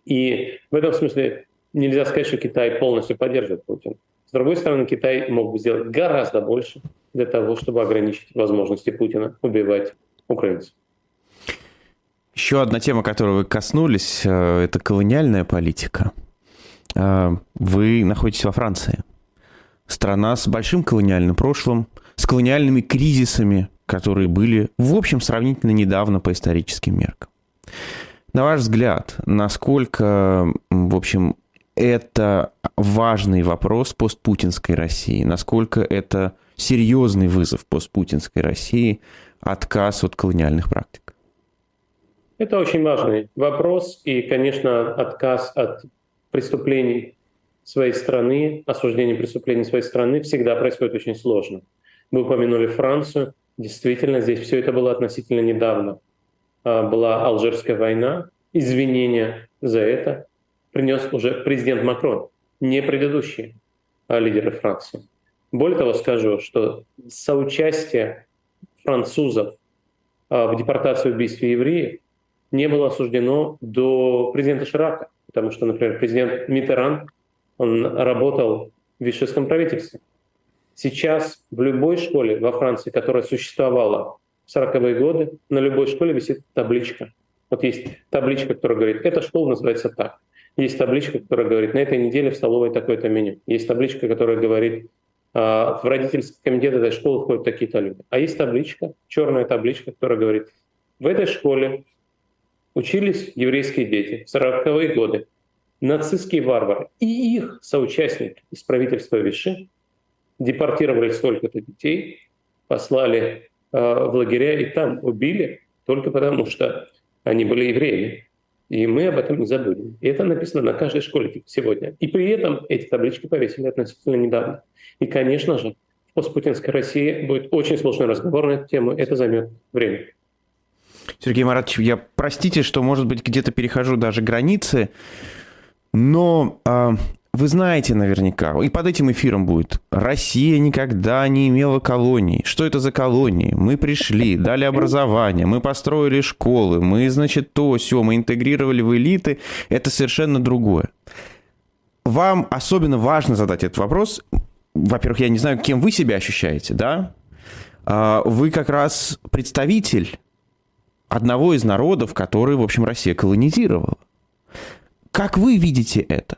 И в этом смысле нельзя сказать, что Китай полностью поддерживает Путина. С другой стороны, Китай мог бы сделать гораздо больше для того, чтобы ограничить возможности Путина убивать украинцев. Еще одна тема, которую вы коснулись, э, это колониальная политика. Э, вы находитесь во Франции. Страна с большим колониальным прошлым, с колониальными кризисами, которые были, в общем, сравнительно недавно по историческим меркам. На ваш взгляд, насколько, в общем, это важный вопрос постпутинской России? Насколько это серьезный вызов постпутинской России отказ от колониальных практик? Это очень важный вопрос. И, конечно, отказ от преступлений своей страны, осуждение преступлений своей страны всегда происходит очень сложно. Вы упомянули Францию. Действительно, здесь все это было относительно недавно. А, была Алжирская война. Извинения за это принес уже президент Макрон, не предыдущие а лидеры Франции. Более того, скажу, что соучастие французов а, в депортации и убийстве евреев не было осуждено до президента Ширака, потому что, например, президент Митеран, он работал в вишеском правительстве. Сейчас в любой школе во Франции, которая существовала в 40-е годы, на любой школе висит табличка. Вот есть табличка, которая говорит, эта школа называется так. Есть табличка, которая говорит, на этой неделе в столовой такое-то меню. Есть табличка, которая говорит, «А, в родительский комитет этой школы входят такие-то люди. А есть табличка, черная табличка, которая говорит, в этой школе учились еврейские дети в 40-е годы, нацистские варвары и их соучастники из правительства Виши депортировали столько-то детей, послали э, в лагеря и там убили только потому, что они были евреями. И мы об этом не забудем. И это написано на каждой школе сегодня. И при этом эти таблички повесили относительно недавно. И, конечно же, в постпутинской России будет очень сложный разговор на эту тему. Это займет время. Сергей Маратович, я простите, что, может быть, где-то перехожу даже границы, но э, вы знаете наверняка, и под этим эфиром будет, Россия никогда не имела колоний. Что это за колонии? Мы пришли, дали образование, мы построили школы, мы, значит, то, все, мы интегрировали в элиты. Это совершенно другое. Вам особенно важно задать этот вопрос. Во-первых, я не знаю, кем вы себя ощущаете, да? А, вы как раз представитель одного из народов, который, в общем, Россия колонизировала. Как вы видите это?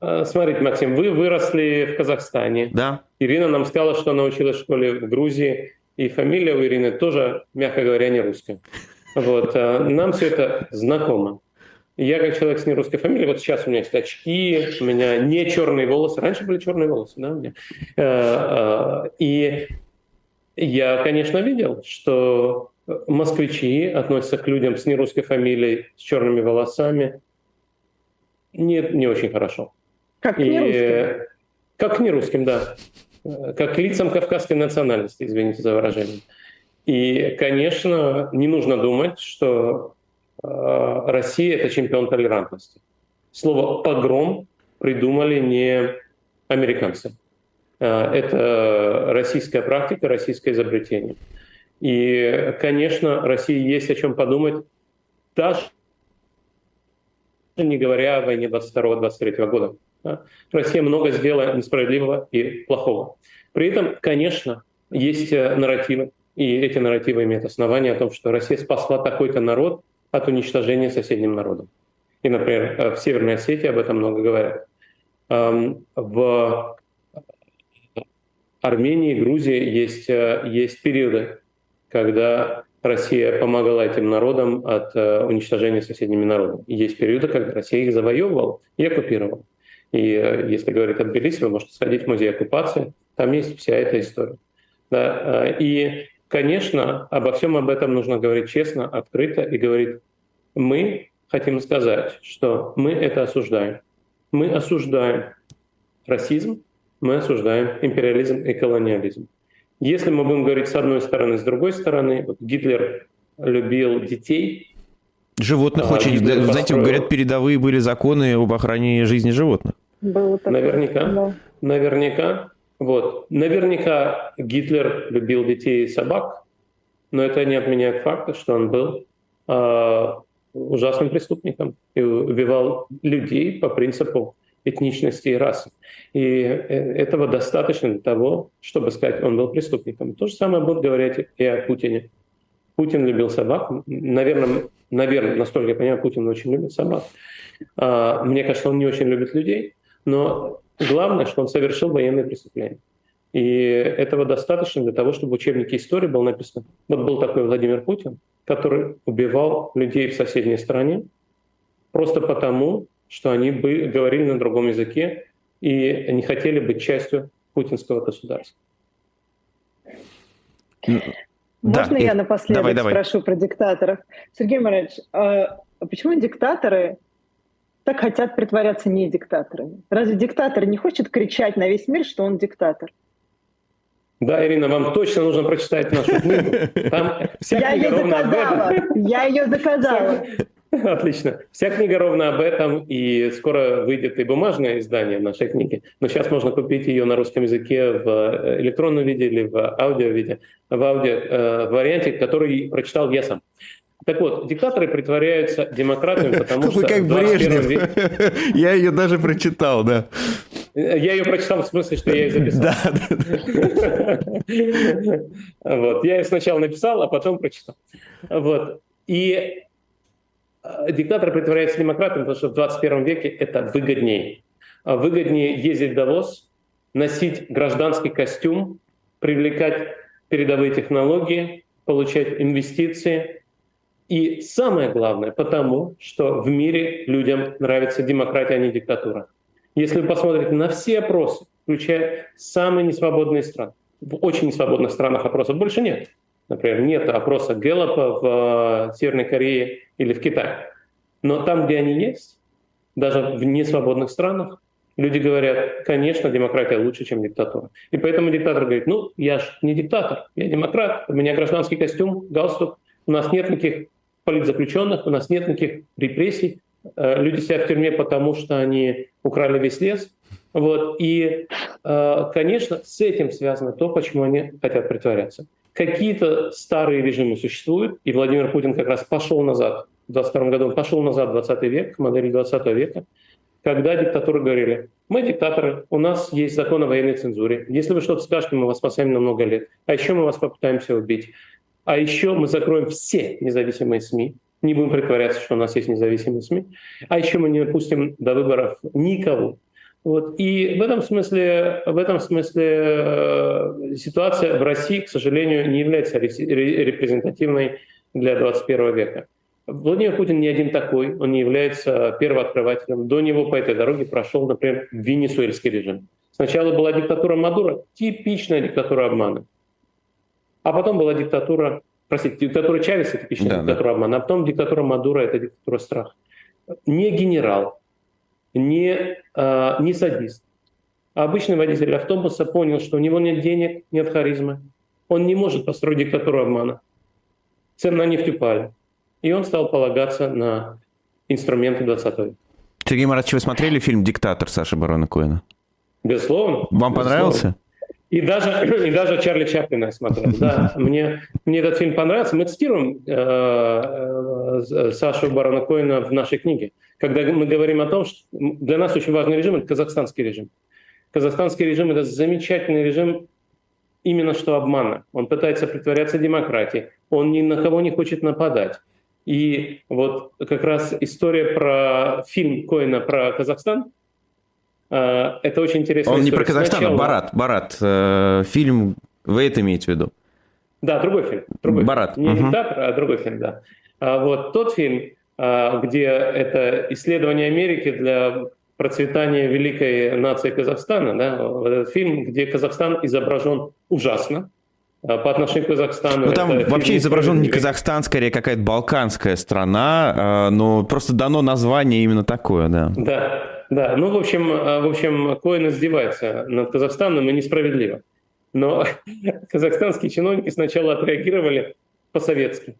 А, смотрите, Максим, вы выросли в Казахстане. Да. Ирина нам сказала, что она училась в школе в Грузии, и фамилия у Ирины тоже, мягко говоря, не русская. Вот. А, нам все это знакомо. Я как человек с нерусской фамилией, вот сейчас у меня есть очки, у меня не черные волосы. Раньше были черные волосы, да, у меня. А, и я, конечно, видел, что москвичи относятся к людям с нерусской фамилией, с черными волосами. Не, не очень хорошо. Как к нерусским? Как к нерусским, да. Как к лицам кавказской национальности, извините за выражение. И, конечно, не нужно думать, что э, Россия – это чемпион толерантности. Слово «погром» придумали не американцы. А, это российская практика, российское изобретение. И, конечно, России есть о чем подумать, даже не говоря о войне 22-23 года. Россия много сделала несправедливого и плохого. При этом, конечно, есть э, нарративы, и эти нарративы имеют основание о том, что Россия спасла такой-то народ от уничтожения соседним народом. И, например, э, в Северной Осетии об этом много говорят. В Армении, Грузии есть, э, есть периоды, когда Россия помогала этим народам от уничтожения соседними народами. Есть периоды, когда Россия их завоевывала и оккупировала. И если говорить о Тбилиси, вы можете сходить в музей оккупации, там есть вся эта история. Да? И Конечно, обо всем об этом нужно говорить честно, открыто и говорить, мы хотим сказать, что мы это осуждаем. Мы осуждаем расизм, мы осуждаем империализм и колониализм. Если мы будем говорить с одной стороны, с другой стороны, вот Гитлер любил детей. Животных а, очень, Гитлер знаете, построил... говорят, передовые были законы об охране жизни животных. Было такое. Наверняка, да. наверняка. Вот. Наверняка Гитлер любил детей и собак, но это не отменяет факта, что он был э, ужасным преступником и убивал людей по принципу этничности и расы. И э, этого достаточно для того, чтобы сказать, он был преступником. То же самое будут говорить и о Путине. Путин любил собак. Наверное, наверное, настолько я понимаю, Путин очень любит собак. А, мне кажется, он не очень любит людей, но Главное, что он совершил военное преступление. И этого достаточно для того, чтобы в учебнике истории было написано, вот был такой Владимир Путин, который убивал людей в соседней стране просто потому, что они бы говорили на другом языке и не хотели быть частью путинского государства. Можно да, я напоследок давай, давай. спрошу про диктаторов? Сергей Марович, а почему диктаторы так хотят притворяться не диктаторами. Разве диктатор не хочет кричать на весь мир, что он диктатор? Да, Ирина, вам точно нужно прочитать нашу книгу. Там я ее заказала. Я ее заказала. Отлично. Вся книга ровно об этом, и скоро выйдет и бумажное издание нашей книги. Но сейчас можно купить ее на русском языке в э, электронном виде или в аудио виде, в аудио э, варианте, который прочитал я сам. Так вот, диктаторы притворяются демократами, потому что... как Брежнев. Я ее даже прочитал, да. Я ее прочитал в смысле, что я ее записал. Да, Вот. Я ее сначала написал, а потом прочитал. Вот. И э, диктаторы притворяются демократами, потому что в 21 веке это выгоднее. А выгоднее ездить в Давос, носить гражданский костюм, привлекать передовые технологии, получать инвестиции – и самое главное, потому что в мире людям нравится демократия, а не диктатура. Если вы посмотрите на все опросы, включая самые несвободные страны, в очень несвободных странах опросов больше нет. Например, нет опроса Гэллопа в э, Северной Корее или в Китае. Но там, где они есть, даже в несвободных странах, люди говорят, конечно, демократия лучше, чем диктатура. И поэтому диктатор говорит, ну, я же не диктатор, я демократ, у меня гражданский костюм, галстук, у нас нет никаких политзаключенных, у нас нет никаких репрессий. Э, люди сидят в тюрьме, потому что они украли весь лес. Вот. И, э, конечно, с этим связано то, почему они хотят притворяться. Какие-то старые режимы существуют, и Владимир Путин как раз пошел назад, в 22 году он пошел назад в 20 век, к модели 20 века, когда диктатуры говорили, мы диктаторы, у нас есть закон о военной цензуре, если вы что-то скажете, мы вас спасаем на много лет, а еще мы вас попытаемся убить. А еще мы закроем все независимые СМИ, не будем притворяться, что у нас есть независимые СМИ, а еще мы не пустим до выборов никого. Вот. И в этом смысле, в этом смысле э, ситуация в России, к сожалению, не является репрезентативной для 21 века. Владимир Путин не один такой, он не является первооткрывателем. До него по этой дороге прошел, например, венесуэльский режим. Сначала была диктатура Мадура, типичная диктатура обмана. А потом была диктатура, простите, диктатура Чавеса, типичная да, диктатура да. обмана, а потом диктатура Мадура, это диктатура страха. Не генерал, не, э, не садист, а обычный водитель автобуса понял, что у него нет денег, нет харизмы, он не может построить диктатуру обмана. Цены на нефть упали. И он стал полагаться на инструменты 20 века. Сергей Маратович, вы смотрели фильм «Диктатор» Саши Барона Коэна? Безусловно. Вам понравился? И даже, и даже Чарли Чаплина я смотрел. Да, мне, мне этот фильм понравился. Мы цитируем э, э, Сашу Барона Коэна в нашей книге, когда мы говорим о том, что для нас очень важный режим – это казахстанский режим. Казахстанский режим – это замечательный режим именно что обмана. Он пытается притворяться демократией, он ни на кого не хочет нападать. И вот как раз история про фильм Коина про Казахстан, это очень интересно. Он не про Казахстан, а Сначала... а Барат. Барат. Э, фильм, вы это имеете в виду? Да, другой фильм. Другой Барат. Не угу. диктатор, а другой фильм, да. А вот тот фильм, э, где это исследование Америки для процветания великой нации Казахстана, да, вот этот фильм, где Казахстан изображен ужасно, по отношению к Казахстану. Ну там вообще изображен не Казахстан, скорее какая-то балканская страна, но просто дано название именно такое, да. Да, да. Ну, в общем, а, в общем, Коин издевается над Казахстаном и несправедливо. Но казахстанские чиновники сначала отреагировали по-советски,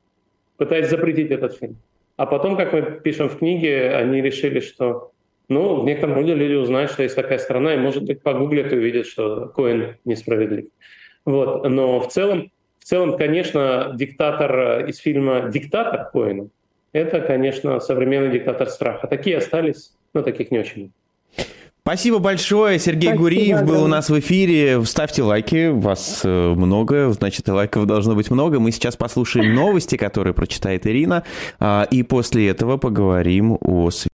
пытаясь запретить этот фильм. А потом, как мы пишем в книге, они решили, что ну, в некотором роде люди узнают, что есть такая страна, и, может быть, погуглят и увидят, что Коин несправедлив. Вот. Но в целом, в целом, конечно, диктатор из фильма «Диктатор» Коэна — это, конечно, современный диктатор страха. Такие остались, но таких не очень Спасибо большое. Сергей Спасибо, Гуриев был да. у нас в эфире. Ставьте лайки, вас э, много, значит, лайков должно быть много. Мы сейчас послушаем новости, которые прочитает Ирина, а, и после этого поговорим о